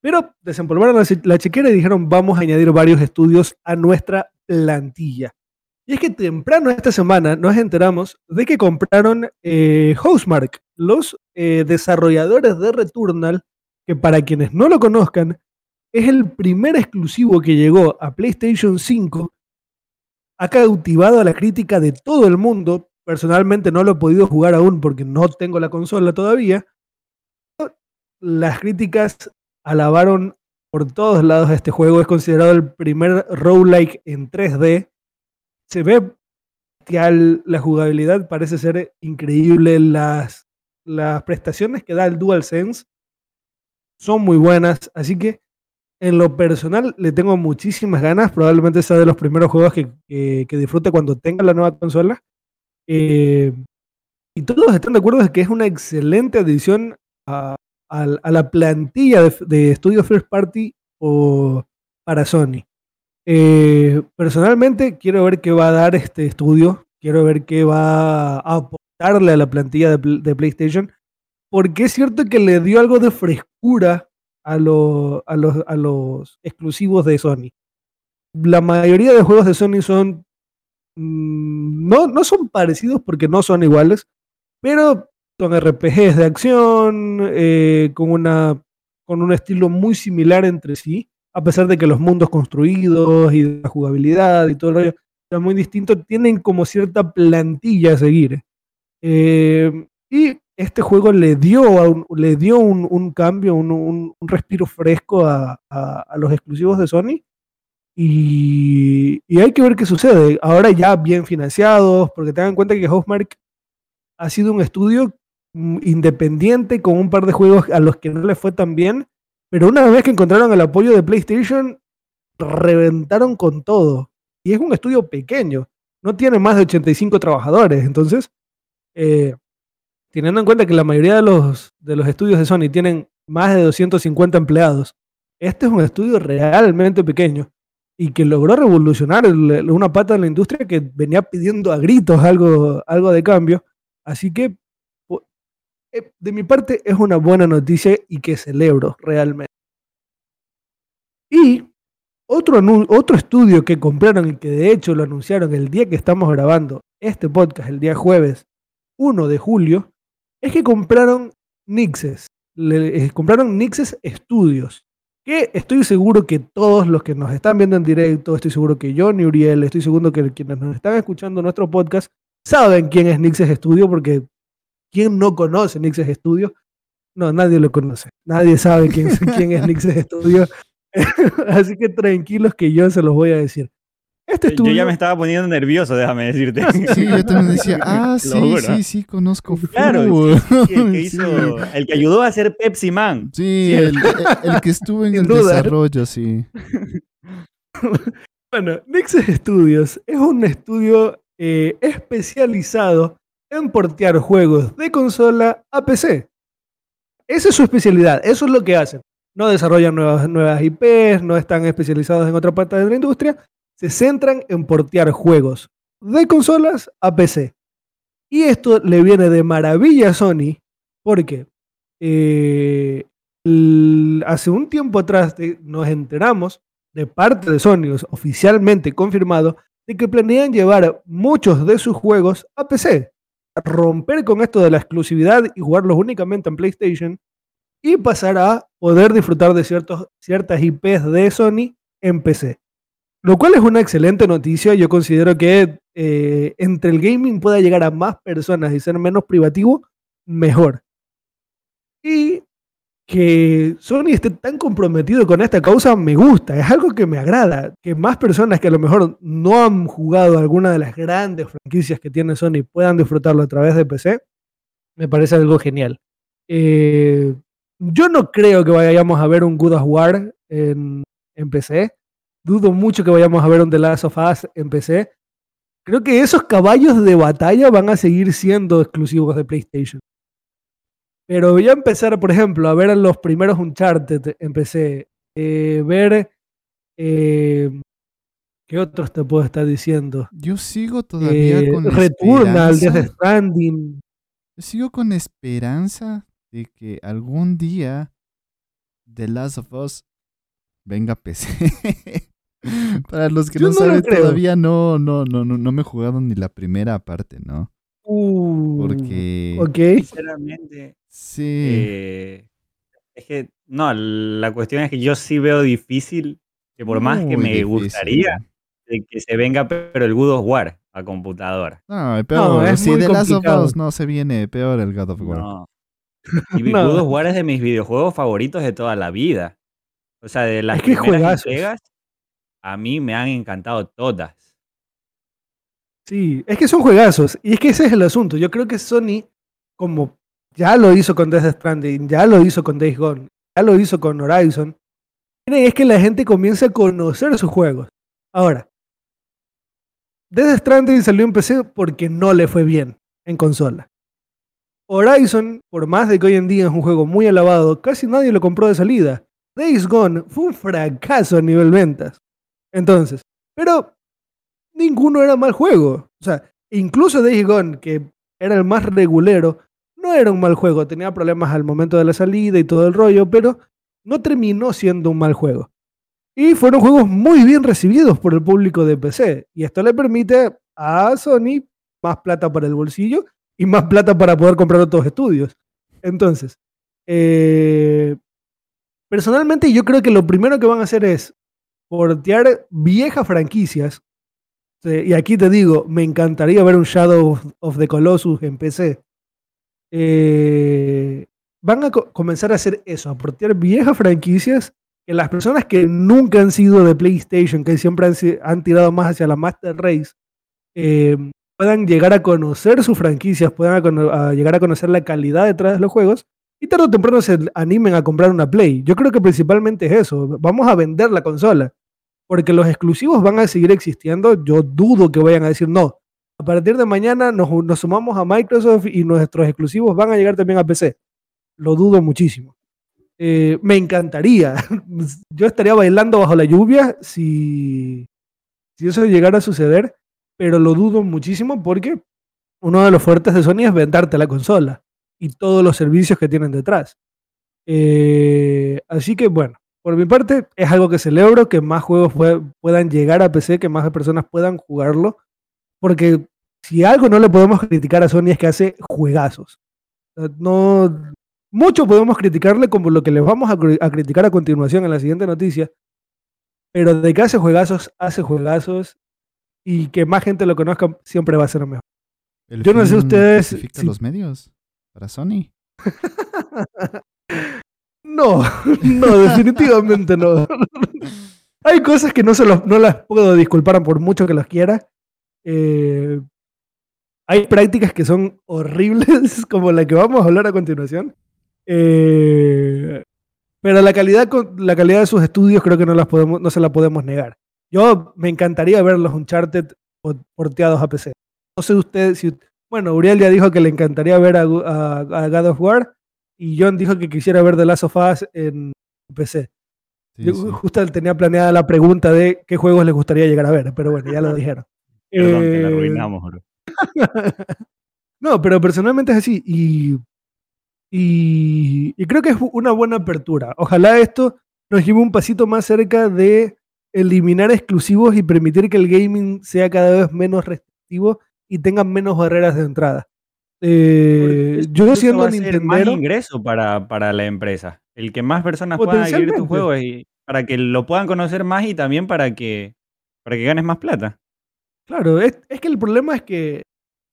pero desempolvaron la, che- la chequera y dijeron, vamos a añadir varios estudios a nuestra plantilla. Y es que temprano esta semana nos enteramos de que compraron eh, Housemark, los eh, desarrolladores de Returnal, que para quienes no lo conozcan, es el primer exclusivo que llegó a PlayStation 5, ha cautivado a la crítica de todo el mundo. Personalmente no lo he podido jugar aún porque no tengo la consola todavía. Las críticas alabaron por todos lados este juego. Es considerado el primer roguelike en 3D. Se ve bestial, la jugabilidad parece ser increíble. Las, las prestaciones que da el DualSense son muy buenas. Así que en lo personal le tengo muchísimas ganas. Probablemente sea de los primeros juegos que, que, que disfrute cuando tenga la nueva consola. Eh, y todos están de acuerdo de que es una excelente adición a, a, a la plantilla de, de estudios First Party o para Sony. Eh, personalmente quiero ver qué va a dar este estudio. Quiero ver qué va a aportarle a la plantilla de, PlayStation. Porque es cierto que le dio algo de frescura a, lo, a, los, a los exclusivos de Sony. La mayoría de juegos de Sony son. mmm, no, no son parecidos porque no son iguales, pero son RPGs de acción, eh, con, una, con un estilo muy similar entre sí, a pesar de que los mundos construidos y la jugabilidad y todo el rollo son muy distintos, tienen como cierta plantilla a seguir. Eh, y este juego le dio, a un, le dio un, un cambio, un, un, respiro fresco a, a, a, los exclusivos de Sony. Y, y, hay que ver qué sucede. Ahora ya bien financiados, porque tengan en cuenta que Housemark ha sido un estudio independiente con un par de juegos a los que no les fue tan bien, pero una vez que encontraron el apoyo de PlayStation, reventaron con todo. Y es un estudio pequeño, no tiene más de 85 trabajadores, entonces... Eh, teniendo en cuenta que la mayoría de los, de los estudios de Sony tienen más de 250 empleados, este es un estudio realmente pequeño y que logró revolucionar una pata de la industria que venía pidiendo a gritos algo, algo de cambio. Así que, de mi parte, es una buena noticia y que celebro realmente. Y otro, otro estudio que compraron y que de hecho lo anunciaron el día que estamos grabando este podcast, el día jueves 1 de julio, es que compraron Nixes. Le, eh, compraron Nixes Studios. Que estoy seguro que todos los que nos están viendo en directo, estoy seguro que John y Uriel, estoy seguro que quienes nos están escuchando nuestro podcast, saben quién es Nixes Studio, porque ¿quién no conoce Nixes Studio? No, nadie lo conoce. Nadie sabe quién, quién es Nixes [LAUGHS] Studio. [LAUGHS] Así que tranquilos que yo se los voy a decir. Este estudio... Yo ya me estaba poniendo nervioso, déjame decirte. Sí, yo también decía, [LAUGHS] ah, sí, sí, sí, conozco. Claro, sí, el, que hizo, sí. el que ayudó a hacer Pepsi Man. Sí, el, el, el, que estuvo en el duda. desarrollo, sí. bueno, Nixes Studios es un estudio eh, especializado en portear juegos de consola a PC. Esa es su especialidad, eso es lo que hacen. No desarrollan nuevas, nuevas IPs, no están especializados en otra parte de la industria, se centran en portear juegos de consolas a PC. Y esto le viene de maravilla a Sony porque eh, hace un tiempo atrás nos enteramos de parte de Sony, oficialmente confirmado, de que planean llevar muchos de sus juegos a PC. Romper con esto de la exclusividad y jugarlos únicamente en PlayStation y pasar a poder disfrutar de ciertos, ciertas IPs de Sony en PC. Lo cual es una excelente noticia. Yo considero que eh, entre el gaming pueda llegar a más personas y ser menos privativo, mejor. Y que Sony esté tan comprometido con esta causa me gusta, es algo que me agrada. Que más personas que a lo mejor no han jugado alguna de las grandes franquicias que tiene Sony puedan disfrutarlo a través de PC, me parece algo genial. Eh, yo no creo que vayamos a ver un God of War en, en PC. Dudo mucho que vayamos a ver un The Last of Us en PC. Creo que esos caballos de batalla van a seguir siendo exclusivos de PlayStation. Pero voy a empezar, por ejemplo, a ver los primeros Uncharted en PC. Eh, ver. Eh, ¿Qué otros te puedo estar diciendo? Yo sigo todavía Eh, con Returnal, esperanza. Death Stranding. Yo sigo con esperanza de que algún día The Last of Us venga a PC. [LAUGHS] Para los que Yo no, saben, todavía no, no, no, no, no me he jugado ni la primera parte, ¿no? Uh, Porque Ok. Sinceramente, sí, eh, es que no, la cuestión es que yo sí veo difícil que por más que me difícil. gustaría de que se venga, pero el God of War a computadora. No, peor. es si muy The Last of complicado. Us no se viene, peor el God of War. No. Y mi [LAUGHS] No. God of War es de mis videojuegos favoritos de toda la vida. O sea, de las Es que primeras entregas, a mí me han encantado todas. Sí, es que son juegazos. Y es que ese es el asunto. Yo creo que Sony, como ya lo hizo con Death Stranding, ya lo hizo con Days Gone, ya lo hizo con Horizon, quieren es que la gente comience a conocer sus juegos. Ahora, Death Stranding salió en PC porque no le fue bien en consola. Horizon, por más de que hoy en día es un juego muy alabado, casi nadie lo compró de salida. Days Gone fue un fracaso a nivel ventas. Entonces, pero ninguno era mal juego. O sea, incluso Days Gone, que era el más regulero, no era un mal juego. Tenía problemas al momento de la salida y todo el rollo, pero no terminó siendo un mal juego. Y fueron juegos muy bien recibidos por el público de PC. Y esto le permite a Sony más plata para el bolsillo y más plata para poder comprar otros estudios. Entonces, eh, personalmente yo creo que lo primero que van a hacer es portear viejas franquicias. Y aquí te digo, me encantaría ver un Shadow of the Colossus en PC. Eh, van a co- comenzar a hacer eso, a portear viejas franquicias que las personas que nunca han sido de PlayStation, que siempre han, tirado más hacia la Master Race, eh, puedan llegar a conocer sus franquicias, puedan llegar a conocer la calidad detrás de los juegos y tarde o temprano se animen a comprar una Play. Yo creo que principalmente es eso, vamos a vender la consola, porque los exclusivos van a seguir existiendo, yo dudo que vayan a decir no. A partir de mañana nos, sumamos a Microsoft y nuestros exclusivos van a llegar también a PC. Lo dudo muchísimo. Eh, me encantaría. [LAUGHS] Yo estaría bailando bajo la lluvia si, si eso llegara a suceder, pero lo dudo muchísimo porque uno de los fuertes de Sony es venderte la consola y todos los servicios que tienen detrás. Eh, así que bueno, por mi parte es algo que celebro, que más juegos pue- puedan llegar a PC, que más personas puedan jugarlo, porque si algo no le podemos criticar a Sony es que hace juegazos. No, mucho podemos criticarle como lo que les vamos a, a criticar a continuación en la siguiente noticia, pero de que hace juegazos, hace juegazos y que más gente lo conozca siempre va a ser mejor. El Yo no sé ustedes justifica si- los medios para Sony. [LAUGHS] No, no, definitivamente no. [LAUGHS] Hay cosas que no, se los- no las puedo disculpar por mucho que las quiera. Eh, hay prácticas que son horribles, [LAUGHS] como la que vamos a hablar a continuación. Eh, pero la calidad, la calidad de sus estudios creo que no, las podemos, no se la podemos negar. Yo me encantaría ver los Uncharted po- porteados a PC. No sé usted si... Bueno, Uriel ya dijo que le encantaría ver a, Gu- a- a God of War y John dijo que quisiera ver The Last of Us en PC. Sí, Yo sí. justo tenía planeada la pregunta de qué juegos les gustaría llegar a ver, pero bueno, ya lo [LAUGHS] dijeron. Perdón, la Eh, arruinamos, bro. [LAUGHS] no, pero personalmente es así. Y, y, y creo que es una buena apertura. Ojalá esto nos lleve un pasito más cerca de eliminar exclusivos y permitir que el gaming sea cada vez menos restrictivo y tenga menos barreras de entrada. Eh, yo eso va siendo a ser más ingreso para, para la empresa. El que más personas puedan adquirir tu Potencialmente. juego es, para que lo puedan conocer más y también para que, para que ganes más plata. Claro, es, que el problema es que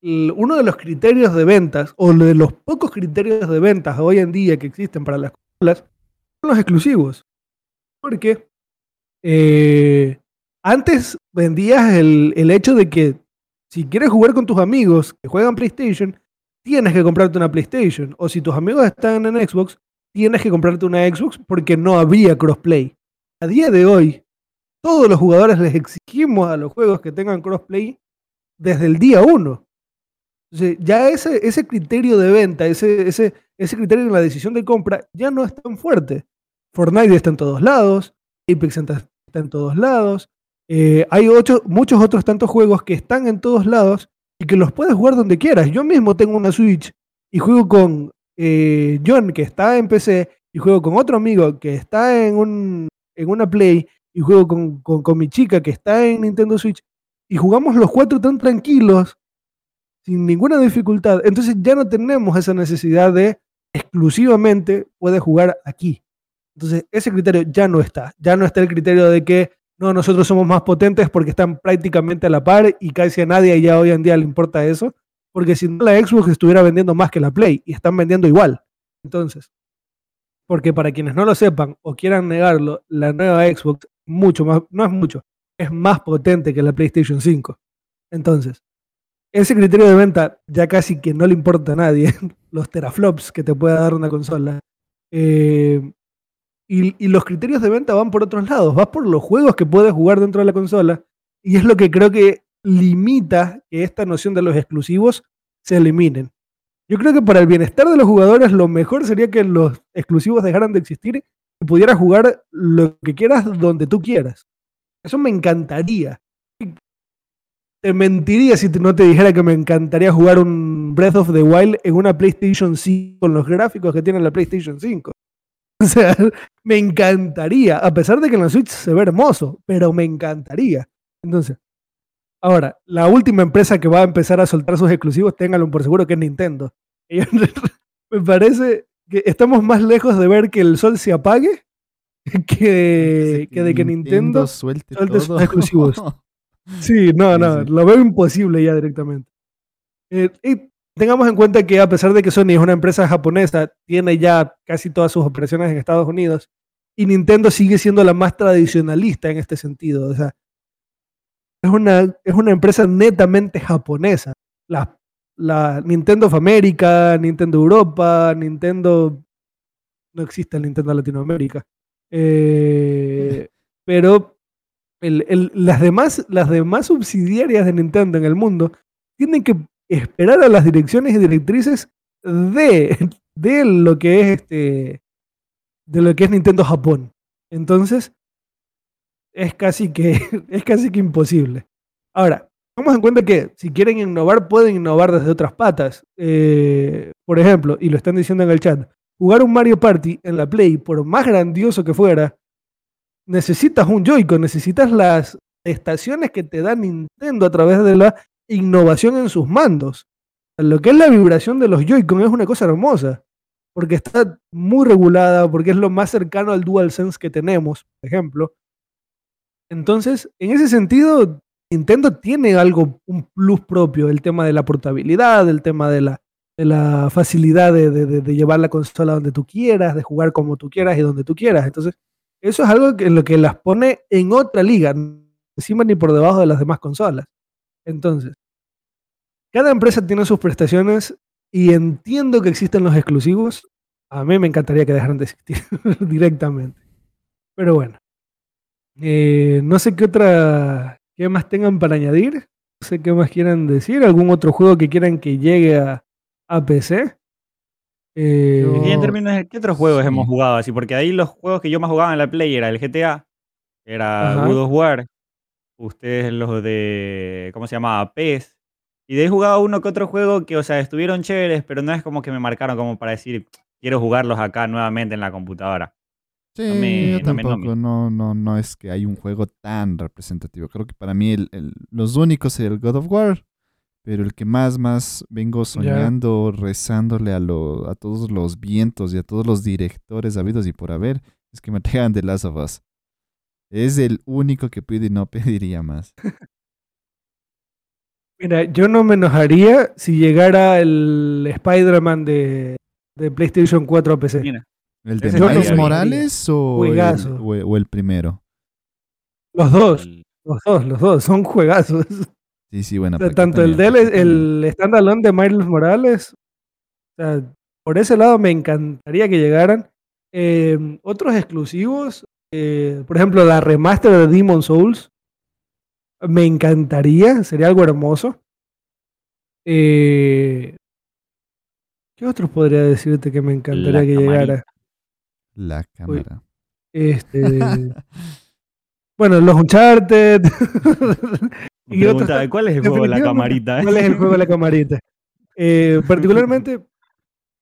uno de los criterios de ventas, o de los pocos criterios de ventas hoy en día que existen para las consolas, son los exclusivos. Porque eh, antes vendías el, el hecho de que si quieres jugar con tus amigos que juegan PlayStation, tienes que comprarte una PlayStation. O si tus amigos están en Xbox, tienes que comprarte una Xbox porque no había crossplay. A día de hoy, todos los jugadores les exigimos a los juegos que tengan crossplay desde el día uno. Entonces, ya ese, ese criterio de venta, ese, ese, ese criterio en la decisión de compra, ya no es tan fuerte. Fortnite está en todos lados, Apex está en todos lados, eh, hay muchos otros tantos juegos que están en todos lados y que los puedes jugar donde quieras. Yo mismo tengo una Switch y juego con eh, John, que está en PC, y juego con otro amigo que está en, un, en una Play, y juego con, con, mi chica que está en Nintendo Switch, y jugamos los cuatro tan tranquilos, sin ninguna dificultad. Entonces ya no tenemos esa necesidad de exclusivamente puedes jugar aquí. Entonces ese criterio ya no está. Ya no está el criterio de que no, nosotros somos más potentes porque están prácticamente a la par y casi a nadie ya hoy en día le importa eso, porque si no la Xbox estuviera vendiendo más que la Play y están vendiendo igual. Entonces, porque para quienes no lo sepan o quieran negarlo, la nueva Xbox mucho más, no es mucho, es más potente que la PlayStation 5. Entonces, ese criterio de venta ya casi que no le importa a nadie, [LAUGHS] los teraflops que te pueda dar una consola. Eh, y, los criterios de venta van por otros lados, vas por los juegos que puedes jugar dentro de la consola. Y es lo que creo que limita que esta noción de los exclusivos se eliminen. Yo creo que para el bienestar de los jugadores lo mejor sería que los exclusivos dejaran de existir y pudieras jugar lo que quieras donde tú quieras. Eso me encantaría. Te mentiría si no te dijera que me encantaría jugar un Breath of the Wild en una PlayStation 5 con los gráficos que tiene la PlayStation 5. [LAUGHS] O sea, me encantaría, a pesar de que en la Switch se ve hermoso, pero me encantaría. Entonces, ahora, la última empresa que va a empezar a soltar sus exclusivos, ténganlo por seguro que es Nintendo. [LAUGHS] [LAUGHS] me parece que estamos más lejos de ver que el sol se apague [LAUGHS] que, de que Nintendo, suelte, sus exclusivos. [LAUGHS] Sí, no, no, lo veo imposible ya directamente. Eh, Tengamos en cuenta que a pesar de que Sony es una empresa japonesa, tiene ya casi todas sus operaciones en Estados Unidos y Nintendo sigue siendo la más tradicionalista en este sentido. O sea, es una, es una empresa netamente japonesa. La, la Nintendo of America, Nintendo Europa, Nintendo... No existe el Nintendo Latinoamérica. Eh, [LAUGHS] pero las, demás, las demás subsidiarias de Nintendo en el mundo tienen que esperar a las direcciones y directrices de, de lo que es este de lo que es Nintendo Japón. Entonces, es casi que [LAUGHS] es casi que imposible. Ahora, tengamos en cuenta que si quieren innovar, pueden innovar desde otras patas. Eh, por ejemplo, y lo están diciendo en el chat, jugar un Mario Party en la Play, por más grandioso que fuera, necesitas un Joy-Con, necesitas las estaciones que te da Nintendo a través de la innovación en sus mandos. Lo que es la vibración de los Joy-Con es una cosa hermosa, porque está muy regulada, porque es lo más cercano al DualSense que tenemos, por ejemplo. Entonces, en ese sentido, Nintendo tiene algo, un plus propio, el tema de la portabilidad, el tema de la, facilidad de, llevar la consola donde tú quieras, de jugar como tú quieras y donde tú quieras. Entonces, eso es algo que, lo que las pone en otra liga, encima ni por debajo de las demás consolas. Entonces, cada empresa tiene sus prestaciones y entiendo que existen los exclusivos. A mí me encantaría que dejaran de existir [LAUGHS] directamente. Pero bueno. Eh, no sé qué otra. ¿Qué más tengan para añadir? No sé qué más quieran decir. ¿Algún otro juego que quieran que llegue a, PC? Eh, en términos de qué otros juegos hemos jugado así, porque ahí los juegos que yo más jugaba en la Play era el GTA, era God of War, ustedes los de, ¿cómo se llamaba? PES, y de ahí jugaba uno que otro juego que, o sea, estuvieron chéveres, pero no es como que me marcaron como para decir, quiero jugarlos acá nuevamente en la computadora. Sí, yo tampoco, no, no, no, es que hay un juego tan representativo. Creo que para mí el, los únicos es el God of War, pero el que más, más vengo soñando, rezándole a, lo, a todos los vientos y a todos los directores habidos y por haber, es que me traigan The Last of Us. Es el único que pide y no [LAUGHS] pediría más. Mira, yo no me enojaría si llegara el Spider-Man de, de PlayStation 4 a PC. Mira, ¿El de Miles Morales o el, o primero? Los dos, los dos, los dos, son juegazos. Sí, sí, bueno. O sea, ¿para qué tanto el del, ¿Para qué el standalone de Miles Morales, o sea, por ese lado me encantaría que llegaran. Eh, otros exclusivos, eh, por ejemplo, la remaster de Demon Souls, me encantaría, sería algo hermoso. Eh, ¿Qué otros podría decirte que me encantaría La que camarita. llegara? La cámara. Este, [LAUGHS] bueno, los Uncharted. [LAUGHS] Y otros- preguntaba, ¿cuál es el juego de la camarita? [LAUGHS] ¿Cuál es el juego de la camarita? Eh, particularmente,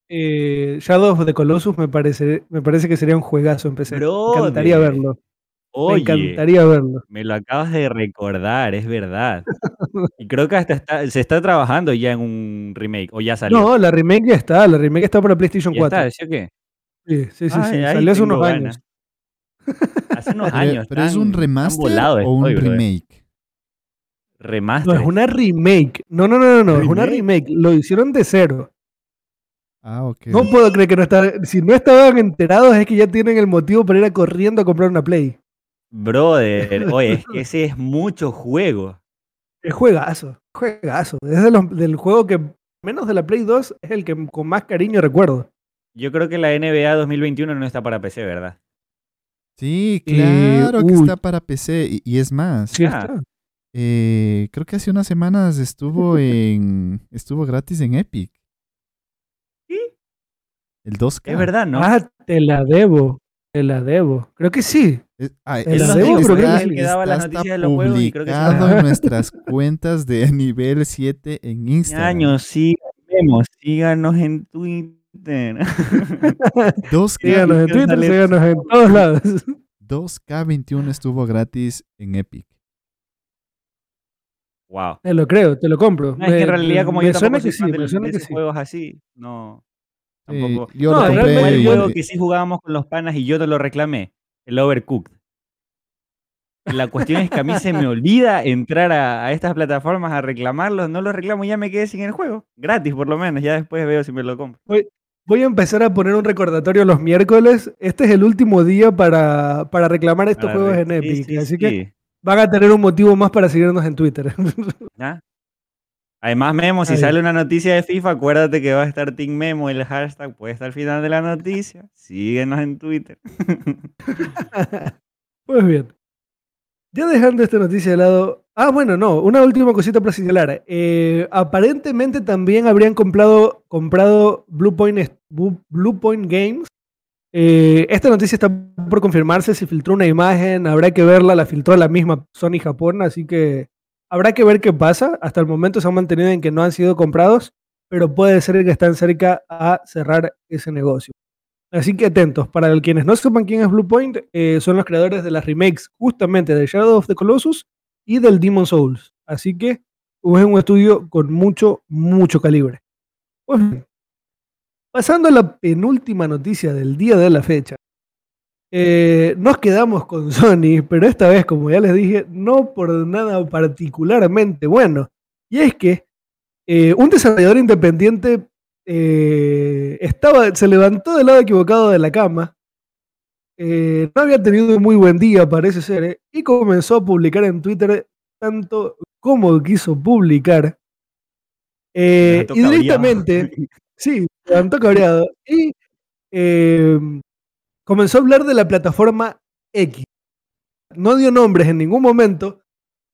eh, Shadow of the Colossus me parece, me parece que sería un juegazo en PC. Me encantaría verlo. Me encantaría verlo. me lo acabas de recordar, es verdad. Y creo que hasta está- se está trabajando ya en un remake, o ya salió. No, la remake ya está. La remake está para PlayStation ¿Ya 4. está? ¿Sí o qué? Sí, sí, sí. Ay, sí. ahí Salió hace unos ganas. años. Hace unos Pero, años. pero es un remaster volado o un estoy, remake. Remaster. No, es una remake. No, no, no, no, no. Es una ¿Remake? remake. Lo hicieron de cero. Ah, ok. No puedo creer que no estaban. Si no estaban enterados, es que ya tienen el motivo para ir a corriendo a comprar una Play. Brother, [LAUGHS] oye, es que ese es mucho juego. Es juegazo. Juegazo. Es de los- del juego que, menos de la Play 2, es el que con más cariño recuerdo. Yo creo que la NBA 2021 no está para PC, ¿verdad? Sí, Eh, claro que uy. está para PC. Y, y es más, Sí, Ah. está. eh, creo que hace unas semanas estuvo [LAUGHS] en estuvo gratis en Epic. ¿Sí? El 2K. Es verdad, ¿no? Ah, te la debo. Te la debo. Creo que sí. Es- ah, Te es- la sí, debo, creo está- que sí. El que daba las está noticias de los juegos y creo que sí. publicado [LAUGHS] en nuestras cuentas de [LAUGHS] nivel 7 en Instagram. Años, síganos, síganos en Twitter. 2K, [LAUGHS] Síganos en Twitter, síganos en todos lados. 2K21 estuvo gratis en Epic. wow. Te lo creo, te lo compro. No, es que en realidad, como me yo tampoco soy sí, fan de, sí. juegos así, no. Sí, Tampoco. yo No, el juego que sí jugábamos con los panas y yo te lo reclamé, el Overcooked. La cuestión es que a mí se me olvida entrar a, a estas plataformas a reclamarlos, no los reclamo y ya me quedé sin el juego. Gratis por lo menos, ya después veo si me lo compro. Voy a empezar a poner un recordatorio los miércoles. Este es el último día para, para reclamar estos Para juegos en Epic. sí, así que van a tener un motivo más para seguirnos en Twitter. ¿Ya? [LAUGHS] Además, Memo, si Ahí. sale una noticia de FIFA, acuérdate que va a estar Team Memo, el hashtag puede estar al final de la noticia. Síguenos en Twitter. [LAUGHS] Pues bien. Ya dejando esta noticia de lado. Ah, bueno, no. Una última cosita para señalar. Eh, aparentemente también habrían comprado, comprado Blue, Point, Blue Point Games. Eh, esta noticia está por confirmarse. Se filtró una imagen. Habrá que verla. La filtró la misma Sony Japón. Así que habrá que ver qué pasa. Hasta el momento se han mantenido en que no han sido comprados. Pero puede ser que están cerca a cerrar ese negocio. Así que atentos, para quienes no sepan quién es Bluepoint, eh, son los creadores de las remakes justamente de Shadow of the Colossus y del Demon Souls. Así que es un estudio con mucho, mucho calibre. Pues bien, pasando a la penúltima noticia del día de la fecha. Eh, nos quedamos con Sony, pero esta vez, como ya les dije, no por nada particularmente bueno. Y es que eh, un desarrollador independiente eh, estaba, se levantó del lado equivocado de la cama. Eh, no había tenido un muy buen día, parece ser, eh, y comenzó a publicar en Twitter tanto como quiso publicar. eh, y cabreado. directamente, [LAUGHS] sí, levantó cabreado. Y eh, comenzó a hablar de la plataforma X. No dio nombres en ningún momento,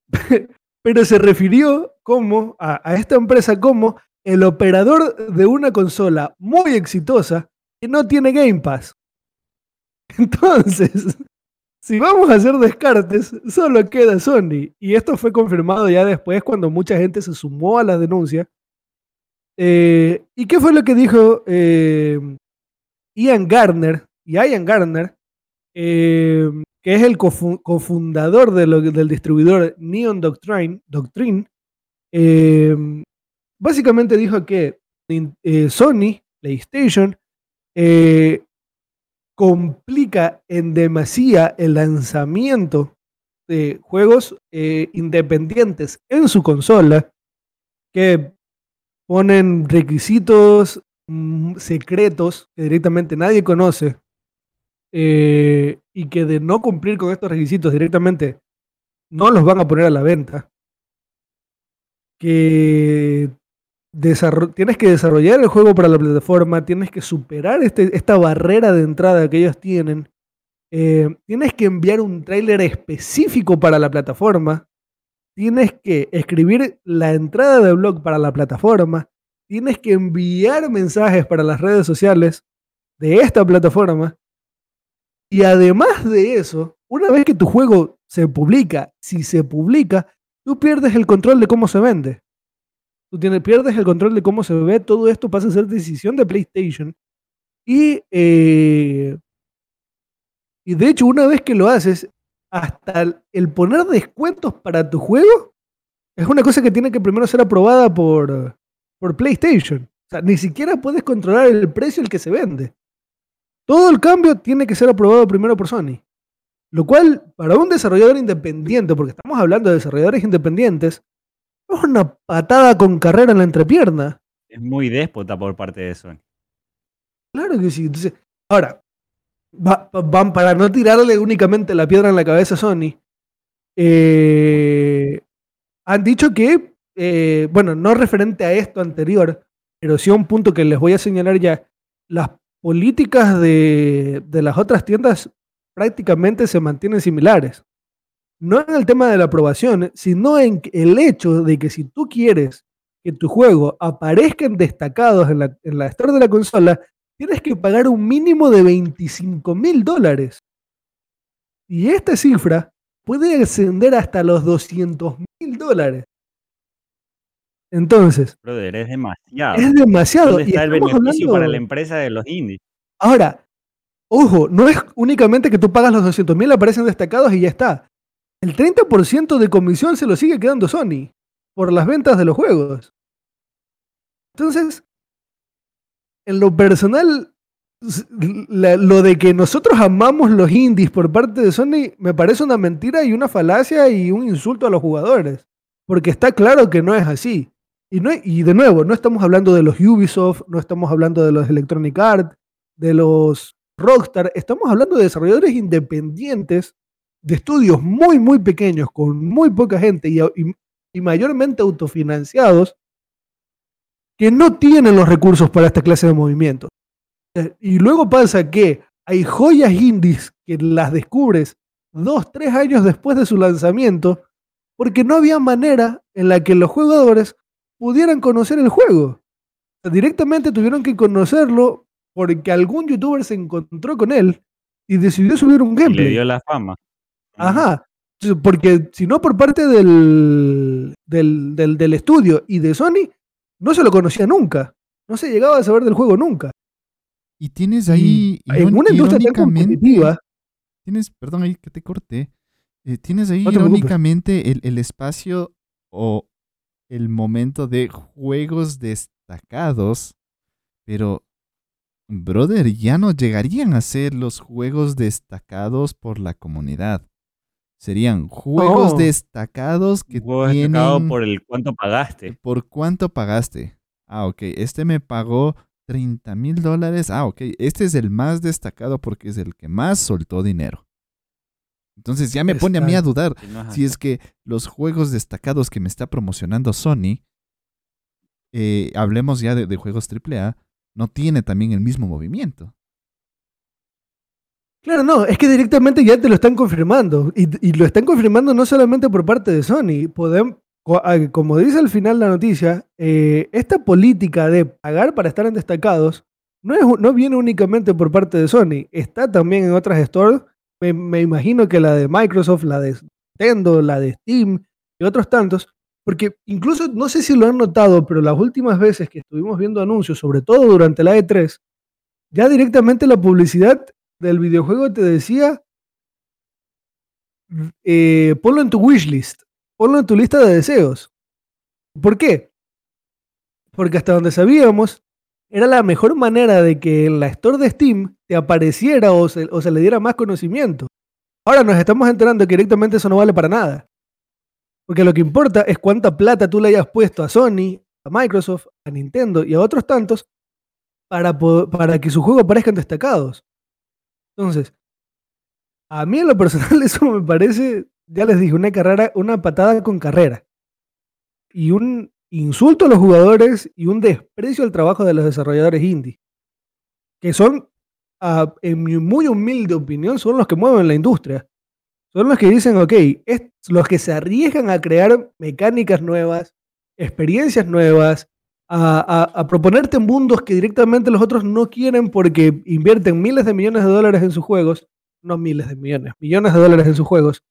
[LAUGHS] pero se refirió como a, a esta empresa como el operador de una consola muy exitosa que no tiene Game Pass. [LAUGHS] Entonces, si vamos a hacer descartes, solo queda Sony. Y esto fue confirmado ya después cuando mucha gente se sumó a la denuncia. Eh, ¿Y qué fue lo que dijo eh, Ian Garner? Y Ian Garner, eh, que es el cofu- cofundador del distribuidor Neon Doctrine, Doctrine básicamente dijo que Sony, PlayStation, eh, complica en demasía el lanzamiento de juegos eh, independientes en su consola que ponen requisitos mm, secretos que directamente nadie conoce eh, y que de no cumplir con estos requisitos directamente no los van a poner a la venta. Que tienes que desarrollar el juego para la plataforma, tienes que superar este, esta barrera de entrada que ellos tienen, eh, tienes que enviar un tráiler específico para la plataforma, tienes que escribir la entrada de blog para la plataforma, tienes que enviar mensajes para las redes sociales de esta plataforma. Y además de eso, una vez que tu juego se publica, si se publica, tú pierdes el control de cómo se vende. Tú tienes, pierdes el control de cómo se ve, todo esto pasa a ser decisión de PlayStation. Y, eh, y de hecho, una vez que lo haces, hasta el, poner descuentos para tu juego es una cosa que tiene que primero ser aprobada por, por PlayStation. O sea, ni siquiera puedes controlar el precio al que se vende. Todo el cambio tiene que ser aprobado primero por Sony. Lo cual, para un desarrollador independiente, porque estamos hablando de desarrolladores independientes, es una patada con carrera en la entrepierna. Es muy déspota por parte de Sony. Claro que sí. Entonces, ahora, van para no tirarle únicamente la piedra en la cabeza a Sony. Eh, han dicho que, eh, bueno, no referente a esto anterior, pero sí a un punto que les voy a señalar ya, las políticas de, de las otras tiendas prácticamente se mantienen similares no en el tema de la aprobación, sino en el hecho de que si tú quieres que tu juego aparezca en destacados en la, en la store de la consola, tienes que pagar un mínimo de 25 mil dólares. Y esta cifra puede ascender hasta los 200 mil dólares. Entonces. Brother, es demasiado. Es demasiado. ¿Dónde está el beneficio para la empresa de los indies? Ahora, ojo, no es únicamente que tú pagas los 200 mil, aparecen destacados y ya está el 30% de comisión se lo sigue quedando Sony por las ventas de los juegos. Entonces, en lo personal, lo de que nosotros amamos los indies por parte de Sony me parece una mentira y una falacia y un insulto a los jugadores. Porque está claro que no es así. Y, no, y de nuevo, no estamos hablando de los Ubisoft, no estamos hablando de los Electronic Arts, de los Rockstar, estamos hablando de desarrolladores independientes de estudios muy, muy pequeños, con muy poca gente y, y, mayormente autofinanciados, que no tienen los recursos para esta clase de movimientos. Eh, y luego pasa que hay joyas indies que las descubres dos, tres años después de su lanzamiento, porque no había manera en la que los jugadores pudieran conocer el juego. directamente tuvieron que conocerlo porque algún youtuber se encontró con él y decidió subir un gameplay. le dio la fama. Ajá. Porque si no por parte del, del, estudio y de Sony, no se lo conocía nunca. No se llegaba a saber del juego nunca. Y tienes ahí. en una industria tan competitiva. Tienes, perdón ahí que te corté. Eh, tienes ahí irónicamente el, el espacio o el momento de juegos destacados, pero brother, ya no llegarían a ser los juegos destacados por la comunidad. Serían juegos destacados que Juego tienen... por el cuánto pagaste. ¿Por cuánto pagaste? Ah, ok. Este me pagó 30 mil dólares. Ah, ok. Este es el más destacado porque es el que más soltó dinero. Entonces ya me pone a mí a dudar si es que los juegos destacados que me está promocionando Sony, eh, hablemos ya de, de juegos AAA, no tiene también el mismo movimiento. Claro, no, es que directamente ya te lo están confirmando. Y, lo están confirmando no solamente por parte de Sony. Como dice al final la noticia, eh, esta política de pagar para estar en destacados no, es, no viene únicamente por parte de Sony. Está también en otras stores. Me, imagino que la de Microsoft, la de Nintendo, la de Steam y otros tantos. Porque incluso, no sé si lo han notado, pero las últimas veces que estuvimos viendo anuncios, sobre todo durante la E3, ya directamente la publicidad del videojuego te decía, eh, ponlo en tu wishlist, ponlo en tu lista de deseos. ¿Por qué? Porque hasta donde sabíamos, era la mejor manera de que en la store de Steam te apareciera o se, le diera más conocimiento. Ahora nos estamos enterando que directamente eso no vale para nada. Porque lo que importa es cuánta plata tú le hayas puesto a Sony, a Microsoft, a Nintendo y a otros tantos para, para que sus juegos parezcan destacados. Entonces, a mí en lo personal [LAUGHS] eso me parece, ya les dije, una carrera, una patada con carrera. Y un insulto a los jugadores y un desprecio al trabajo de los desarrolladores indie. Que son, en mi muy humilde opinión, son los que mueven la industria. Son los que dicen, ok, es los que se arriesgan a crear mecánicas nuevas, experiencias nuevas, a, a, proponerte mundos que directamente los otros no quieren porque invierten miles de millones de dólares en sus juegos, no miles de millones, millones de dólares en sus juegos,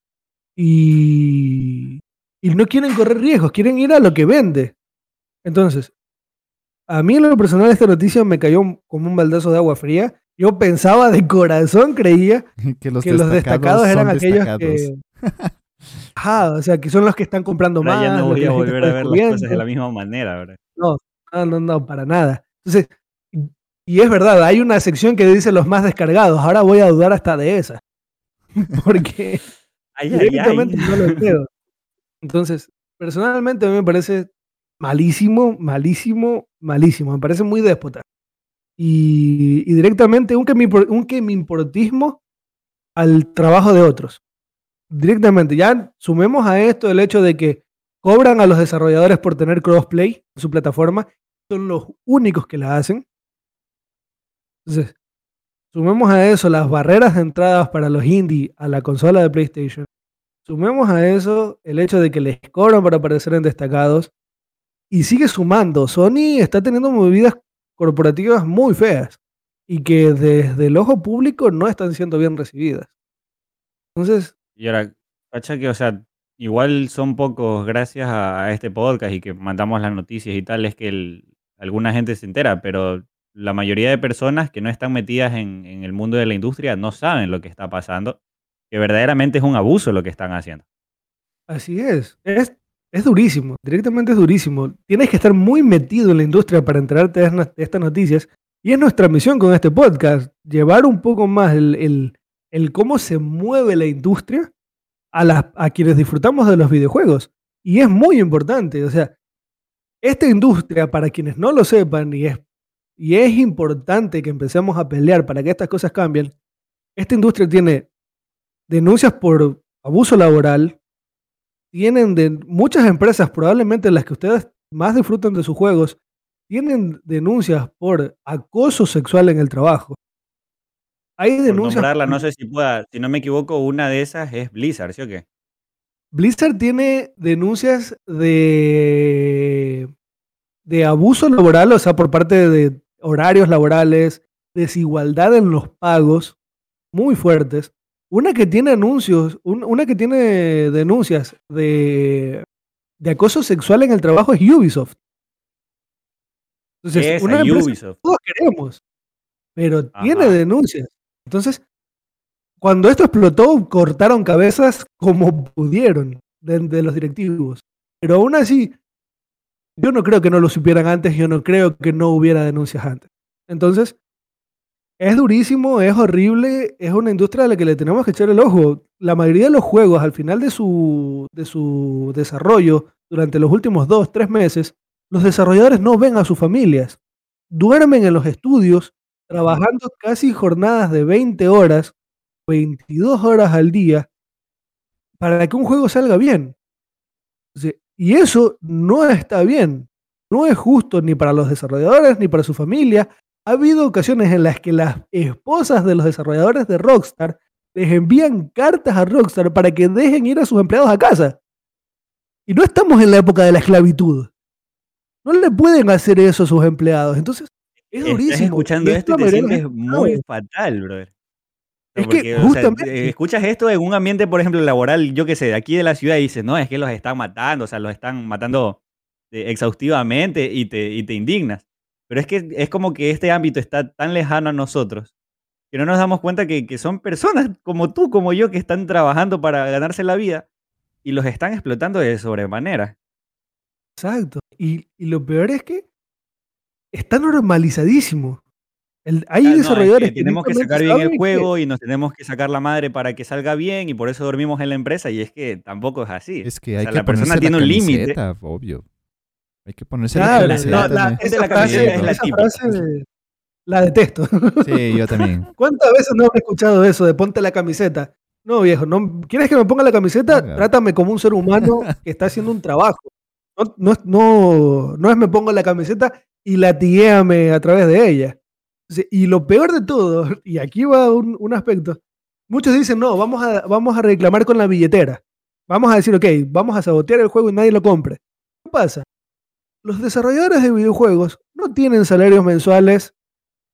y, y no quieren correr riesgos, quieren ir a lo que vende. Entonces, a mí en lo personal esta noticia me cayó como un baldazo de agua fría. Yo pensaba de corazón, creía [LAUGHS] que los, destacados, eran aquellos que... [LAUGHS] Ajá, o sea, que son los que están comprando más. Ya no voy a volver a ver las cosas de la misma manera, ¿verdad? No, no, no, no, para nada. Entonces, y es verdad, hay una sección que dice los más descargados. Ahora voy a dudar hasta de esa. [LAUGHS] Porque [LAUGHS] directamente no lo creo. Entonces, personalmente a mí me parece malísimo, malísimo, malísimo. Me parece muy déspota. Y, directamente un que, un que me importismo al trabajo de otros. Directamente, ya sumemos a esto el hecho de que cobran a los desarrolladores por tener crossplay en su plataforma, son los únicos que la hacen. Entonces, sumemos a eso las barreras de entradas para los indie a la consola de PlayStation. Sumemos a eso el hecho de que les cobran para aparecer en destacados. Y sigue sumando. Sony está teniendo movidas corporativas muy feas y que desde el ojo público no están siendo bien recibidas. Entonces. Y ahora, cacha que, o sea, igual son pocos gracias a, este podcast y que mandamos las noticias y tal, es que alguna gente se entera, pero la mayoría de personas que no están metidas en, el mundo de la industria no saben lo que está pasando, que verdaderamente es un abuso lo que están haciendo. Así es, es, durísimo, directamente es durísimo. Tienes que estar muy metido en la industria para enterarte de estas noticias y es nuestra misión con este podcast, llevar un poco más el cómo se mueve la industria a, quienes disfrutamos de los videojuegos. Y es muy importante, o sea, esta industria, para quienes no lo sepan, y es, y es importante que empecemos a pelear para que estas cosas cambien, esta industria tiene denuncias por abuso laboral, tienen de muchas empresas, probablemente las que ustedes más disfrutan de sus juegos, tienen denuncias por acoso sexual en el trabajo. Hay denuncias. no sé si pueda, si no me equivoco, una de esas es Blizzard, ¿sí o qué? Blizzard tiene denuncias de, de abuso laboral, o sea, por parte de horarios laborales, desigualdad en los pagos, muy fuertes. Una que tiene anuncios, una que tiene denuncias de, de acoso sexual en el trabajo es Ubisoft. Entonces, una Ubisoft. todos queremos, pero tiene denuncias. Entonces, cuando esto explotó, cortaron cabezas como pudieron de, los directivos. Pero aún así, yo no creo que no lo supieran antes, yo no creo que no hubiera denuncias antes. Entonces, es durísimo, es horrible, es una industria a la que le tenemos que echar el ojo. La mayoría de los juegos, al final de su, de su desarrollo, durante los últimos dos, tres meses, los desarrolladores no ven a sus familias. Duermen en los estudios trabajando casi jornadas de 20 horas, 22 horas al día, para que un juego salga bien. Y eso no está bien. No es justo ni para los desarrolladores ni para su familia. Ha habido ocasiones en las que las esposas de los desarrolladores de Rockstar les envían cartas a Rockstar para que dejen ir a sus empleados a casa. Y no estamos en la época de la esclavitud. No le pueden hacer eso a sus empleados. Entonces, es durísimo. Estás escuchando esto y te sientes muy fatal, brother. Es que justamente... escuchas esto en un ambiente, por ejemplo, laboral, yo qué sé, de aquí de la ciudad y dices, no, es que los están matando, o sea, los están matando eh, exhaustivamente y te, y te indignas. Pero es que es como que este ámbito está tan lejano a nosotros que no nos damos cuenta que, que son personas como tú, como yo, que están trabajando para ganarse la vida y los están explotando de sobremanera. Exacto. Y, y lo peor es que está normalizadísimo. hay desarrolladores que tenemos que sacar bien el juego y nos tenemos que sacar la madre para que salga bien y por eso dormimos en la empresa y es que tampoco es así. Es que hay que la persona tiene un límite. Obvio. Hay que ponerse la camiseta. la, es la Frase, la detesto. Sí, yo también. [LAUGHS] ¿Cuántas veces no he escuchado eso de ponte la camiseta? No, viejo, no, ¿quieres que me ponga la camiseta? Trátame como un ser humano [LAUGHS] que está haciendo un trabajo. No, no, no, es me pongo la camiseta y latiguéame a través de ella. Y lo peor de todo, [LAUGHS] y aquí va un, un aspecto, muchos dicen, no, vamos a, vamos a reclamar con la billetera. Vamos a decir, ok, vamos a sabotear el juego y nadie lo compre. ¿Qué pasa? Los desarrolladores de videojuegos no tienen salarios mensuales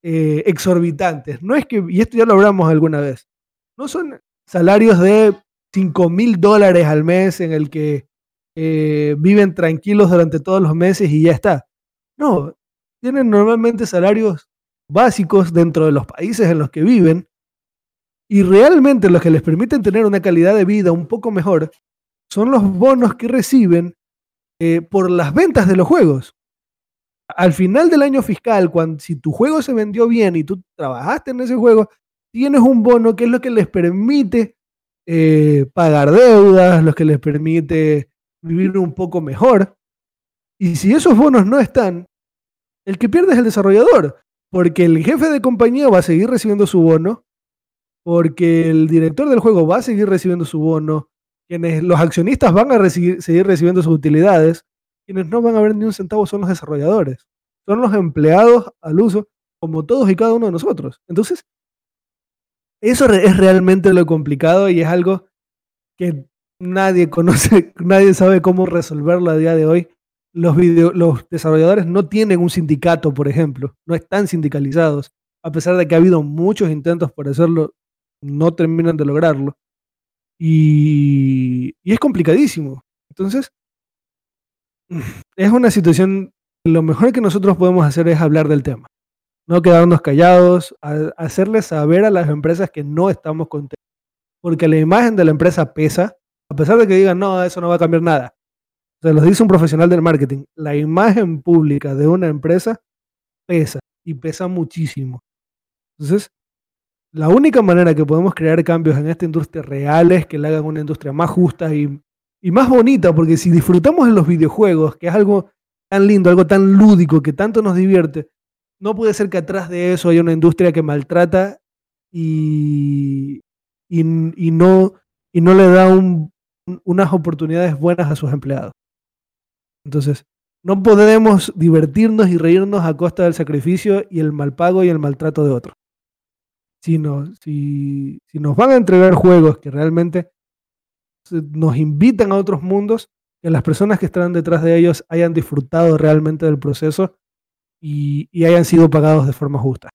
eh, exorbitantes. No es que, y esto ya lo hablamos alguna vez, no son salarios de 5 mil dólares al mes en el que eh, viven tranquilos durante todos los meses y ya está. No, tienen normalmente salarios básicos dentro de los países en los que viven y realmente los que les permiten tener una calidad de vida un poco mejor son los bonos que reciben eh, por las ventas de los juegos. Al final del año fiscal, cuando, si tu juego se vendió bien y tú trabajaste en ese juego, tienes un bono que es lo que les permite eh, pagar deudas, lo que les permite vivir un poco mejor. Y si esos bonos no están, el que pierde es el desarrollador, porque el jefe de compañía va a seguir recibiendo su bono, porque el director del juego va a seguir recibiendo su bono, quienes los accionistas van a seguir recibiendo sus utilidades, quienes no van a ver ni un centavo son los desarrolladores, son los empleados al uso, como todos y cada uno de nosotros. Entonces, eso es realmente lo complicado y es algo que nadie conoce, [LAUGHS] nadie sabe cómo resolverlo a día de hoy. Los, los desarrolladores no tienen un sindicato, por ejemplo, no están sindicalizados, a pesar de que ha habido muchos intentos por hacerlo, no terminan de lograrlo. Y, y es complicadísimo. Entonces, es una situación, lo mejor que nosotros podemos hacer es hablar del tema, no quedarnos callados, hacerles saber a las empresas que no estamos contentos, porque la imagen de la empresa pesa, a pesar de que digan, no, eso no va a cambiar nada. Se los dice un profesional del marketing, la imagen pública de una empresa pesa y pesa muchísimo. Entonces, la única manera que podemos crear cambios en esta industria real es que la hagan una industria más justa y, y más bonita, porque si disfrutamos en los videojuegos, que es algo tan lindo, algo tan lúdico, que tanto nos divierte, no puede ser que atrás de eso haya una industria que maltrata y, y, no, y no le da un, unas oportunidades buenas a sus empleados. Entonces, no podemos divertirnos y reírnos a costa del sacrificio y el mal pago y el maltrato de otros. Sino, si, si nos van a entregar juegos que realmente nos invitan a otros mundos, que las personas que están detrás de ellos hayan disfrutado realmente del proceso y, y hayan sido pagados de forma justa.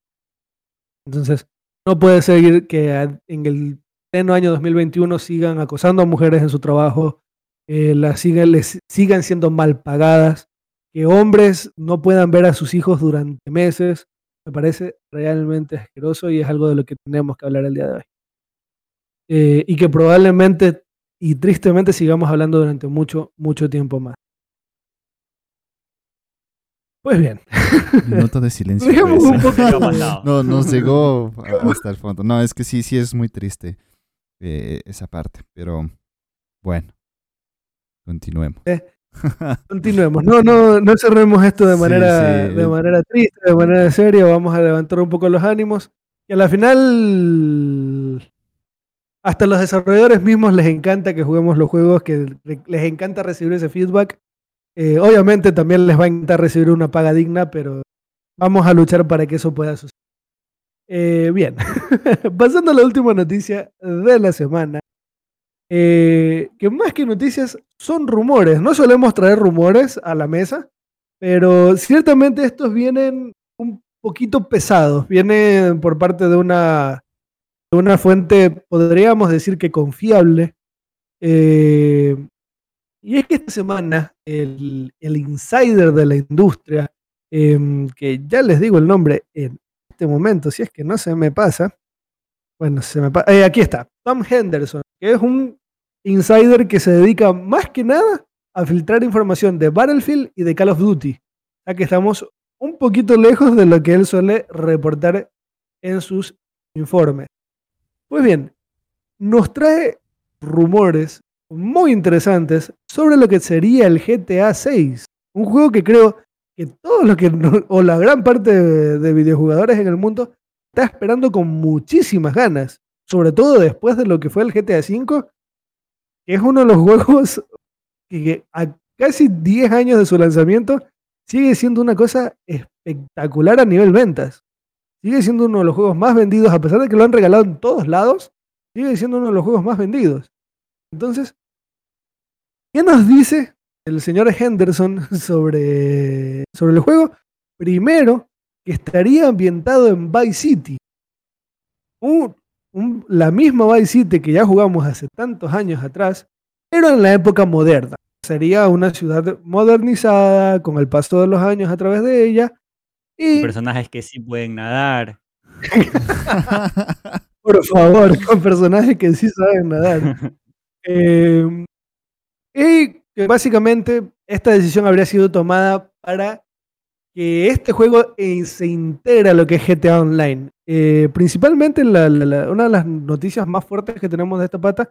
Entonces, no puede ser que en el pleno año 2021 sigan acosando a mujeres en su trabajo, eh, las sigan, les sigan siendo mal pagadas, que hombres no puedan ver a sus hijos durante meses, me parece realmente asqueroso y es algo de lo que tenemos que hablar el día de hoy. Eh, y que probablemente y tristemente sigamos hablando durante mucho, mucho tiempo más. Pues bien. Nota de [LAUGHS] silencio. [LAUGHS] no, nos llegó hasta el fondo. No, es que sí, sí es muy triste. Eh, esa parte. Pero bueno, continuemos. Eh, [LAUGHS] continuemos. No, no, no cerremos esto de manera, de manera triste, de manera seria. Vamos a levantar un poco los ánimos. Y a la final, hasta los desarrolladores mismos les encanta que juguemos los juegos, que les encanta recibir ese feedback. Eh, obviamente también les va a encantar recibir una paga digna, pero vamos a luchar para que eso pueda suceder. Eh, bien, [LAUGHS] pasando a la última noticia de la semana, eh, que más que noticias son rumores. No solemos traer rumores a la mesa, pero ciertamente estos vienen un poquito pesados. Vienen por parte de una, de una fuente, podríamos decir que confiable. Eh, y es que esta semana el, el insider de la industria, em, que ya les digo el nombre en este momento, si es que no se me pasa. Bueno, se me. Eh, aquí está, Tom Henderson, que es un insider que se dedica más que nada a filtrar información de Battlefield y de Call of Duty. Ya que estamos un poquito lejos de lo que él suele reportar en sus informes. Pues bien, nos trae rumores muy interesantes sobre lo que sería el GTA 6. Un juego que creo que todos los que, o la gran parte de, videojugadores en el mundo, está esperando con muchísimas ganas. Sobre todo después de lo que fue el GTA 5, que es uno de los juegos que a casi 10 años de su lanzamiento sigue siendo una cosa espectacular a nivel ventas. Sigue siendo uno de los juegos más vendidos, a pesar de que lo han regalado en todos lados, sigue siendo uno de los juegos más vendidos. Entonces, ¿qué nos dice el señor Henderson [LAUGHS] sobre, sobre el juego? Primero, que estaría ambientado en Vice City. La misma Vice City que ya jugamos hace tantos años atrás, pero en la época moderna. Sería una ciudad modernizada, con el paso de los años a través de ella. Y... personajes que sí pueden nadar. [LAUGHS] Por favor, con personajes que sí saben nadar. [LAUGHS] Em, y que básicamente esta decisión habría sido tomada para que este juego se integra a lo que es GTA Online. Eh, principalmente una de las noticias más fuertes que tenemos de esta pata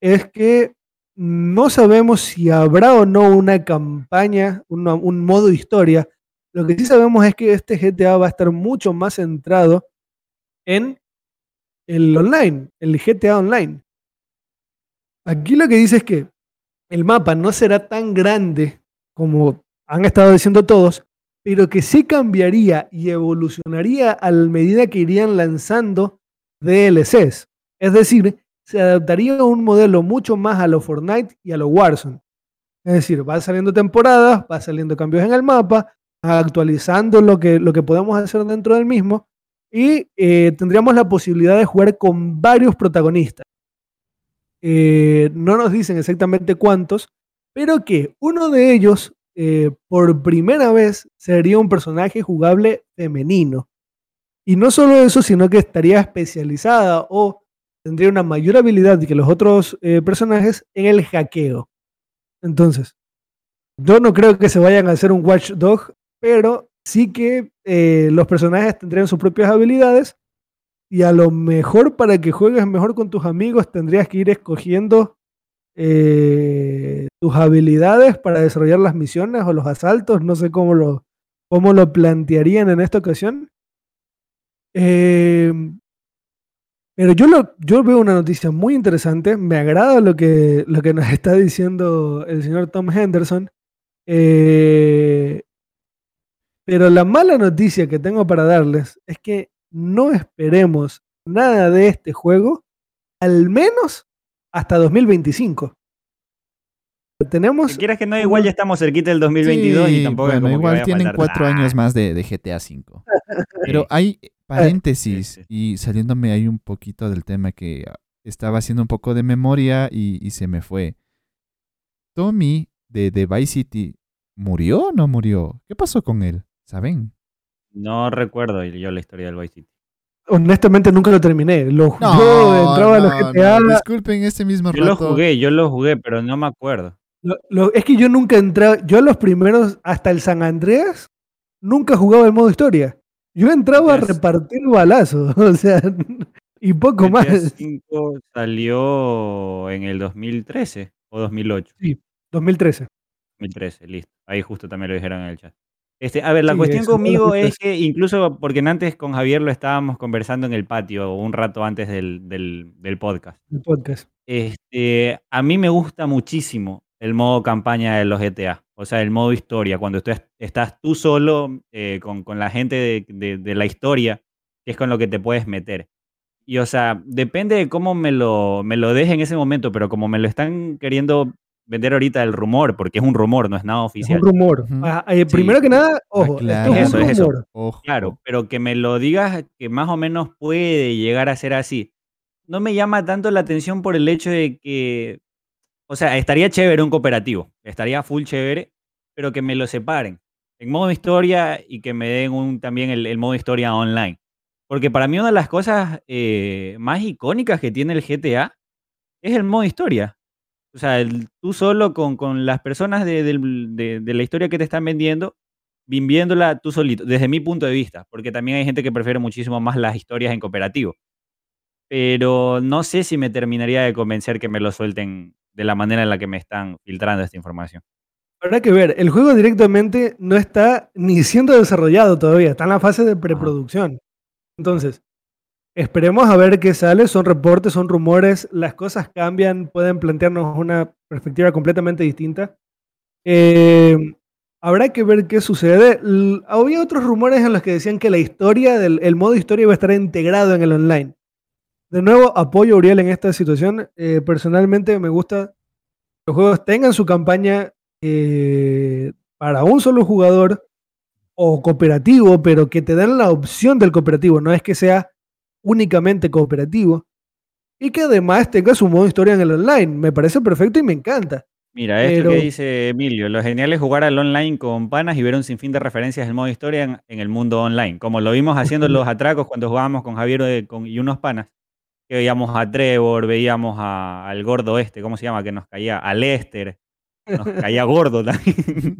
es que no sabemos si habrá o no una campaña, un modo historia. Lo que sí sabemos es que este GTA va a estar mucho más centrado en el online, el GTA Online. Aquí lo que dice es que el mapa no será tan grande como han estado diciendo todos, pero que sí cambiaría y evolucionaría a medida que irían lanzando DLCs. Es decir, se adaptaría a un modelo mucho más a lo Fortnite y a lo Warzone. Es decir, va saliendo temporadas, va saliendo cambios en el mapa, actualizando lo que, lo que podemos hacer dentro del mismo y eh, tendríamos la posibilidad de jugar con varios protagonistas. Eh, no nos dicen exactamente cuántos, pero que uno de ellos, eh, por primera vez, sería un personaje jugable femenino. Y no solo eso, sino que estaría especializada o tendría una mayor habilidad que los otros eh, personajes en el hackeo. Entonces, yo no creo que se vayan a hacer un watchdog, pero sí que los personajes tendrían sus propias habilidades y a lo mejor para que juegues mejor con tus amigos tendrías que ir escogiendo eh, tus habilidades para desarrollar las misiones o los asaltos. No sé cómo lo, cómo lo plantearían en esta ocasión. Em, pero yo, lo, yo veo una noticia muy interesante. Me agrada lo que, lo que nos [LAUGHS] está diciendo el señor Tom Henderson. Eh, pero la mala noticia que tengo para darles es que no esperemos nada de este juego, al menos hasta 2025. Tenemos. Si quieres que no, igual ya estamos cerquita del 2022 y tampoco. Bueno, igual tienen cuatro años más de, GTA V. [LAUGHS] Pero hay paréntesis y saliéndome ahí un poquito del tema que estaba haciendo un poco de memoria y, se me fue. Tommy de, de Vice City, ¿murió o no murió? ¿Qué pasó con él? ¿Saben? No recuerdo yo la historia del Vice City. Honestamente nunca lo terminé. Lo jugué, entraba a los GTA. disculpen este mismo yo rato. Yo lo jugué, yo lo jugué, pero no me acuerdo. es que yo nunca entraba, yo a los primeros, hasta el San Andreas, nunca jugaba el modo historia. Yo entraba a repartir balazos, [LAUGHS] o sea, y poco GTA más. 5 salió en el 2013 o 2008. Sí, 2013. 2013, listo. Ahí justo también lo dijeron en el chat. Este, a ver, la cuestión conmigo es que incluso porque antes con Javier lo estábamos conversando en el patio un rato antes del, del, podcast. El podcast. Este, a mí me gusta muchísimo el modo campaña de los GTA, o sea, el modo historia, cuando tú estás tú solo eh, con, con, la gente de, de, la historia, que es con lo que te puedes meter. Y o sea, depende de cómo me lo, me lo deje en ese momento, pero como me lo están queriendo vender ahorita el rumor, porque es un rumor, no es nada oficial. Es un rumor. Ah, eh, primero que nada, ojo, claro. es eso, es eso. Claro, pero que me lo digas que más o menos puede llegar a ser así. No me llama tanto la atención por el hecho de que, o sea, estaría chévere un cooperativo, estaría full chévere, pero que me lo separen en modo historia y que me den un, también el, modo historia online. Porque para mí una de las cosas eh, más icónicas que tiene el GTA es el modo historia. O sea, tú solo con, las personas de, la historia que te están vendiendo, viviéndola tú solito, desde mi punto de vista, porque también hay gente que prefiere muchísimo más las historias en cooperativo. Pero no sé si me terminaría de convencer que me lo suelten de la manera en la que me están filtrando esta información. Habrá que ver, el juego directamente no está ni siendo desarrollado todavía, está en la fase de preproducción. Entonces, esperemos a ver qué sale, son reportes, son rumores, las cosas cambian, pueden plantearnos una perspectiva completamente distinta. Eh, habrá que ver qué sucede. había otros rumores en los que decían que la historia, del, el modo historia iba a estar integrado en el online. De nuevo, apoyo a Uriel en esta situación. Eh, personalmente me gusta que los juegos tengan su campaña eh, para un solo jugador o cooperativo, pero que te den la opción del cooperativo, no es que sea únicamente cooperativo. Y que además tenga su modo historia en el online. Me parece perfecto y me encanta. Mira, esto que dice Emilio, lo genial es jugar al online con panas y ver un sinfín de referencias del modo historia en, el mundo online, como lo vimos haciendo [LAUGHS] los atracos cuando jugábamos con Javier eh, y unos panas que veíamos a Trevor, veíamos al gordo este, ¿cómo se llama? Que nos caía, a Lester, nos caía gordo [LAUGHS] también.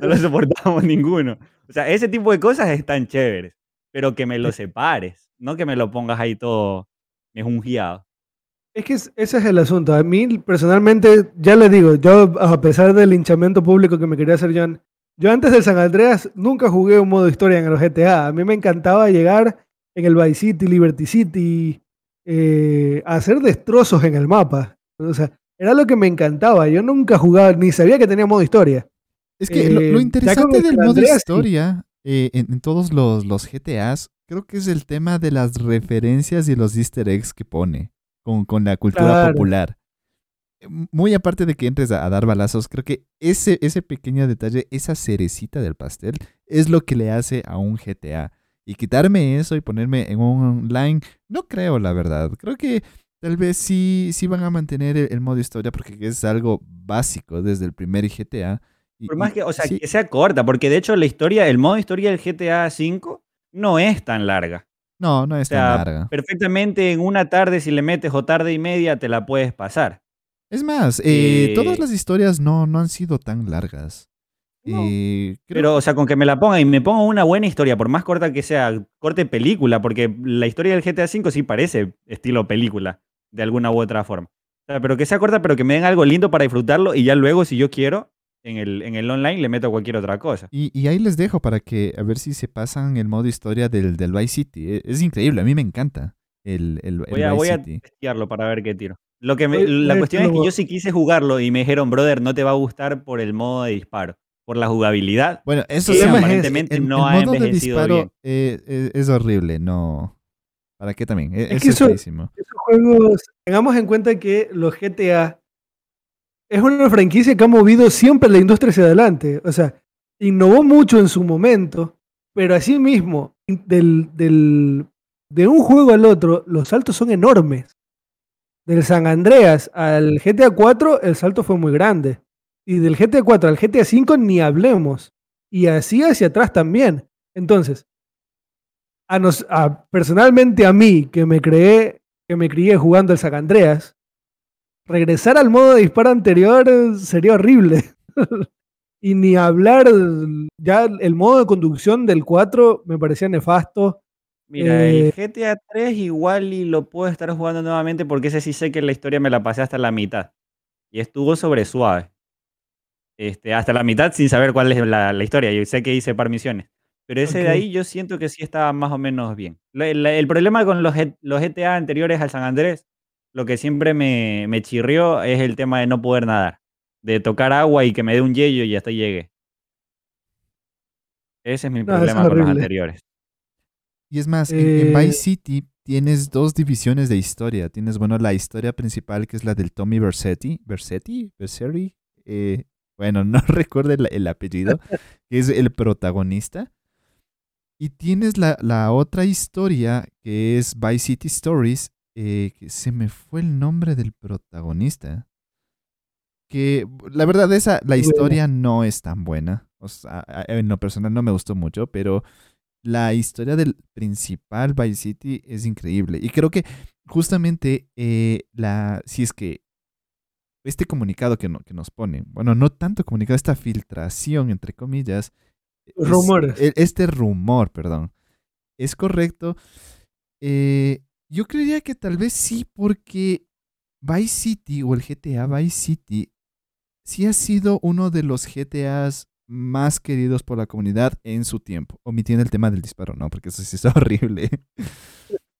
no lo soportábamos ninguno. O sea, ese tipo de cosas están chéveres, pero que me lo separes, no que me lo pongas ahí todo mejungiado. Es que ese es el asunto. A mí, personalmente, ya le digo, yo, a pesar del hinchamiento público que me quería hacer John, yo antes del San Andreas nunca jugué un modo historia en los GTA. A mí me encantaba llegar en el Vice City, Liberty City, eh, hacer destrozos en el mapa. O sea, era lo que me encantaba. Yo nunca jugaba, ni sabía que tenía modo historia. Es que lo, eh, interesante del modo historia eh, en, todos los, los, GTAs, creo que es el tema de las referencias y los easter eggs que pone con, con la cultura popular. Muy aparte de que entres a, dar balazos, creo que ese, ese pequeño detalle, esa cerecita del pastel, es lo que le hace a un GTA. Y quitarme eso y ponerme en un online, no creo, la verdad. Creo que tal vez sí, sí van a mantener el, modo historia porque es algo básico desde el primer GTA. Por más que, o sea, que sea corta, porque de hecho la historia, el modo historia del GTA V no es tan larga. No, no es tan larga. Perfectamente en una tarde, si le metes o tarde y media, te la puedes pasar. Es más, eh, todas eh las historias no, no han sido tan largas. Pero, o sea, con que me la ponga y me ponga una buena historia, por más corta que sea, corte película, porque la historia del GTA V sí parece estilo película, de alguna u otra forma. O sea, pero que sea corta, pero que me den algo lindo para disfrutarlo y ya luego, si yo quiero, en el, en el online le meto cualquier otra cosa. Y, ahí les dejo para que, a ver si se pasan el modo historia del, del Vice City. E, es, increíble, a mí me encanta el, el, voy a, voy a testearlo para ver qué tiro. Lo que la cuestión es que yo sí quise jugarlo y me dijeron, brother, no te va a gustar por el modo de disparo por la jugabilidad. Bueno, eso sí, aparentemente no ha envejecido bien. Eh, eh, es horrible, no. ¿Para qué también? E, es, que eso, esos juegos, tengamos en cuenta que los GTA es una franquicia que ha movido siempre la industria hacia adelante. O sea, innovó mucho en su momento, pero así mismo, del, del, de un juego al otro, los saltos son enormes. Del San Andreas al GTA 4, el salto fue muy grande. Y del GTA 4 al GTA 5 ni hablemos. Y así hacia atrás también. Entonces, a nos, personalmente a mí, que me creé, que me crié jugando el San Andreas, regresar al modo de disparo anterior sería horrible. [LAUGHS] y ni hablar, ya el modo de conducción del 4 me parecía nefasto. Mira, el eh, GTA 3 igual y lo puedo estar jugando nuevamente porque ese sí sé que la historia me la pasé hasta la mitad. Y estuvo sobre suave. Este, hasta la mitad sin saber cuál es la, historia. Yo sé que hice par misiones. Pero ese de ahí yo siento que sí estaba más o menos bien. el problema con los, los GTA anteriores al San Andrés, lo que siempre me, me, chirrió es el tema de no poder nadar. De tocar agua y que me dé un yello y hasta llegue. Ese es mi problema con los anteriores. Y es más, en, Vice eh, City tienes dos divisiones de historia. Tienes, bueno, la historia principal que es la del Tommy Versetti. ¿Versetti? ¿Versetti? Eh, bueno, [LAUGHS] no recuerdo el, apellido, [LAUGHS] que es el protagonista. Y tienes la, otra historia que es Vice City Stories, eh, que se me fue el nombre del protagonista. Que la verdad, esa, la historia no es tan buena. O sea, en lo personal no me gustó mucho, pero la historia del principal Vice City es increíble. Y creo que justamente eh, la, si es que este comunicado que, que nos pone, bueno, no tanto comunicado, esta filtración, entre comillas, Rumores. este rumor, perdón. ¿Es correcto? Eh, yo creería que tal vez sí, porque Vice City o el GTA Vice City sí ha sido uno de los GTAs más queridos por la comunidad en su tiempo. Omitiendo el tema del disparo, no, porque eso sí está [LAUGHS] horrible.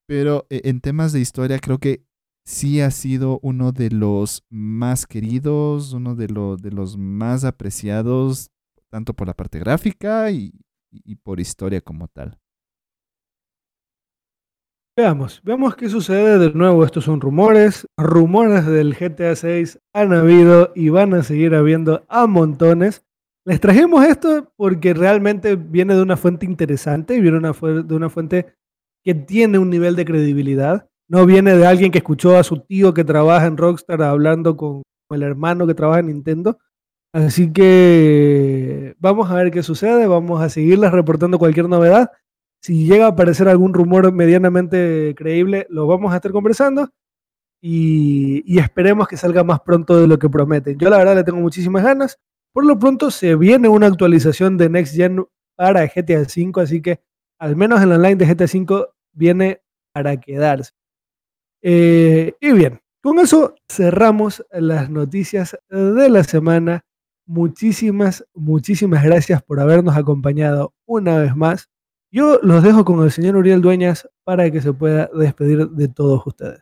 Pero eh, en temas de historia creo que sí ha sido uno de los más queridos, uno de, de los más apreciados, tanto por la parte gráfica y, por historia como tal. Veamos, veamos qué sucede de nuevo. Estos son rumores. Rumores del GTA 6 han habido y van a seguir habiendo a montones. Les trajimos esto porque realmente viene de una fuente interesante, y viene de una fuente que tiene un nivel de credibilidad. No viene de alguien que escuchó a su tío que trabaja en Rockstar hablando con el hermano que trabaja en Nintendo. Así que vamos a ver qué sucede, vamos a seguirles reportando cualquier novedad. Si llega a aparecer algún rumor medianamente creíble, lo vamos a estar conversando y, esperemos que salga más pronto de lo que prometen. Yo la verdad le tengo muchísimas ganas. Por lo pronto se viene una actualización de Next Gen para GTA V, así que al menos en la online de GTA V viene para quedarse. Eh, y bien, con eso cerramos las noticias de la semana. Muchísimas, muchísimas gracias por habernos acompañado una vez más. Yo los dejo con el señor Uriel Dueñas para que se pueda despedir de todos ustedes.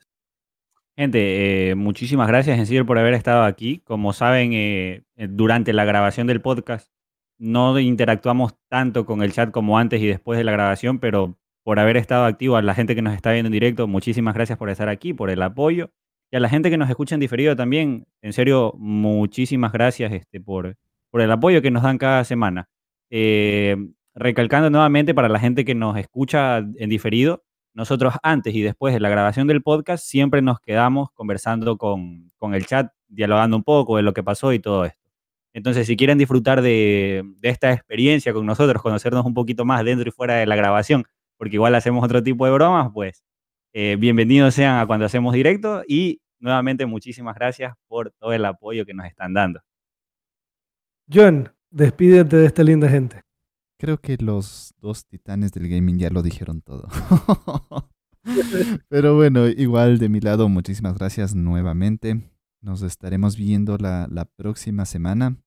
Gente, eh, muchísimas gracias en serio por haber estado aquí. Como saben, eh, eh, durante la grabación del podcast no interactuamos tanto con el chat como antes y después de la grabación, pero por haber estado activo, a la gente que nos está viendo en directo, muchísimas gracias por estar aquí, por el apoyo. Y a la gente que nos escucha en diferido también, en serio, muchísimas gracias este, por, por el apoyo que nos dan cada semana. Recalcando nuevamente para la gente que nos escucha en diferido, nosotros antes y después de la grabación del podcast siempre nos quedamos conversando con, el chat, dialogando un poco de lo que pasó y todo esto. Entonces, si quieren disfrutar de, esta experiencia con nosotros, conocernos un poquito más dentro y fuera de la grabación, porque igual hacemos otro tipo de bromas, pues eh, bienvenidos sean a cuando hacemos directo y nuevamente muchísimas gracias por todo el apoyo que nos están dando. John, despídete de esta linda gente. Creo que los dos titanes del gaming ya lo dijeron todo. [LAUGHS] Pero bueno, igual de mi lado, muchísimas gracias nuevamente. Nos estaremos viendo la, la próxima semana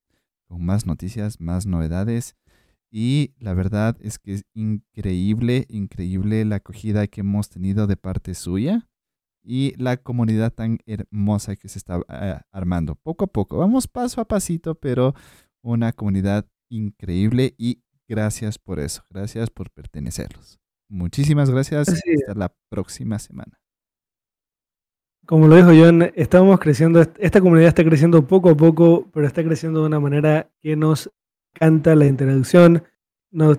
con más noticias, más novedades. Y la verdad es que es increíble, increíble la acogida que hemos tenido de parte suya y la comunidad tan hermosa que se está eh, armando. Poco a poco, vamos paso a pasito, pero una comunidad increíble y Gracias por eso. Gracias por pertenecerlos. Muchísimas gracias. Hasta la próxima semana. Como lo dijo John, estamos creciendo, esta comunidad está creciendo poco a poco, pero está creciendo de una manera que nos encanta la introducción. Nos,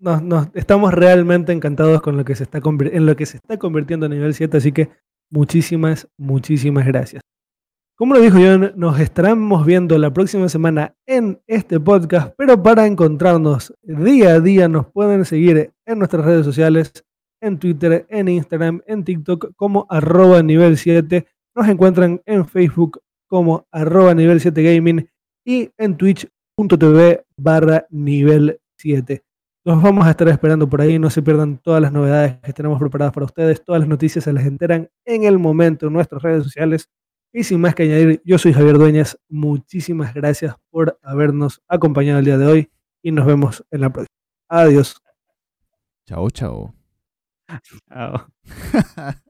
nos, estamos realmente encantados con lo que se está en lo que se está convirtiendo a nivel 7, así que muchísimas, muchísimas gracias. Como lo dijo John, nos estaremos viendo la próxima semana en este podcast, pero para encontrarnos día a día nos pueden seguir en nuestras redes sociales, en Twitter, en Instagram, en TikTok como arroba nivel 7. Nos encuentran en Facebook como arroba nivel 7 gaming y en twitch.tv barra nivel 7. Los vamos a estar esperando por ahí, no se pierdan todas las novedades que tenemos preparadas para ustedes, todas las noticias se las enteran en el momento en nuestras redes sociales y sin más que añadir, yo soy Javier Dueñas. Muchísimas gracias por habernos acompañado el día de hoy y nos vemos en la próxima. Adiós. Chao, chao. Chao. [LAUGHS]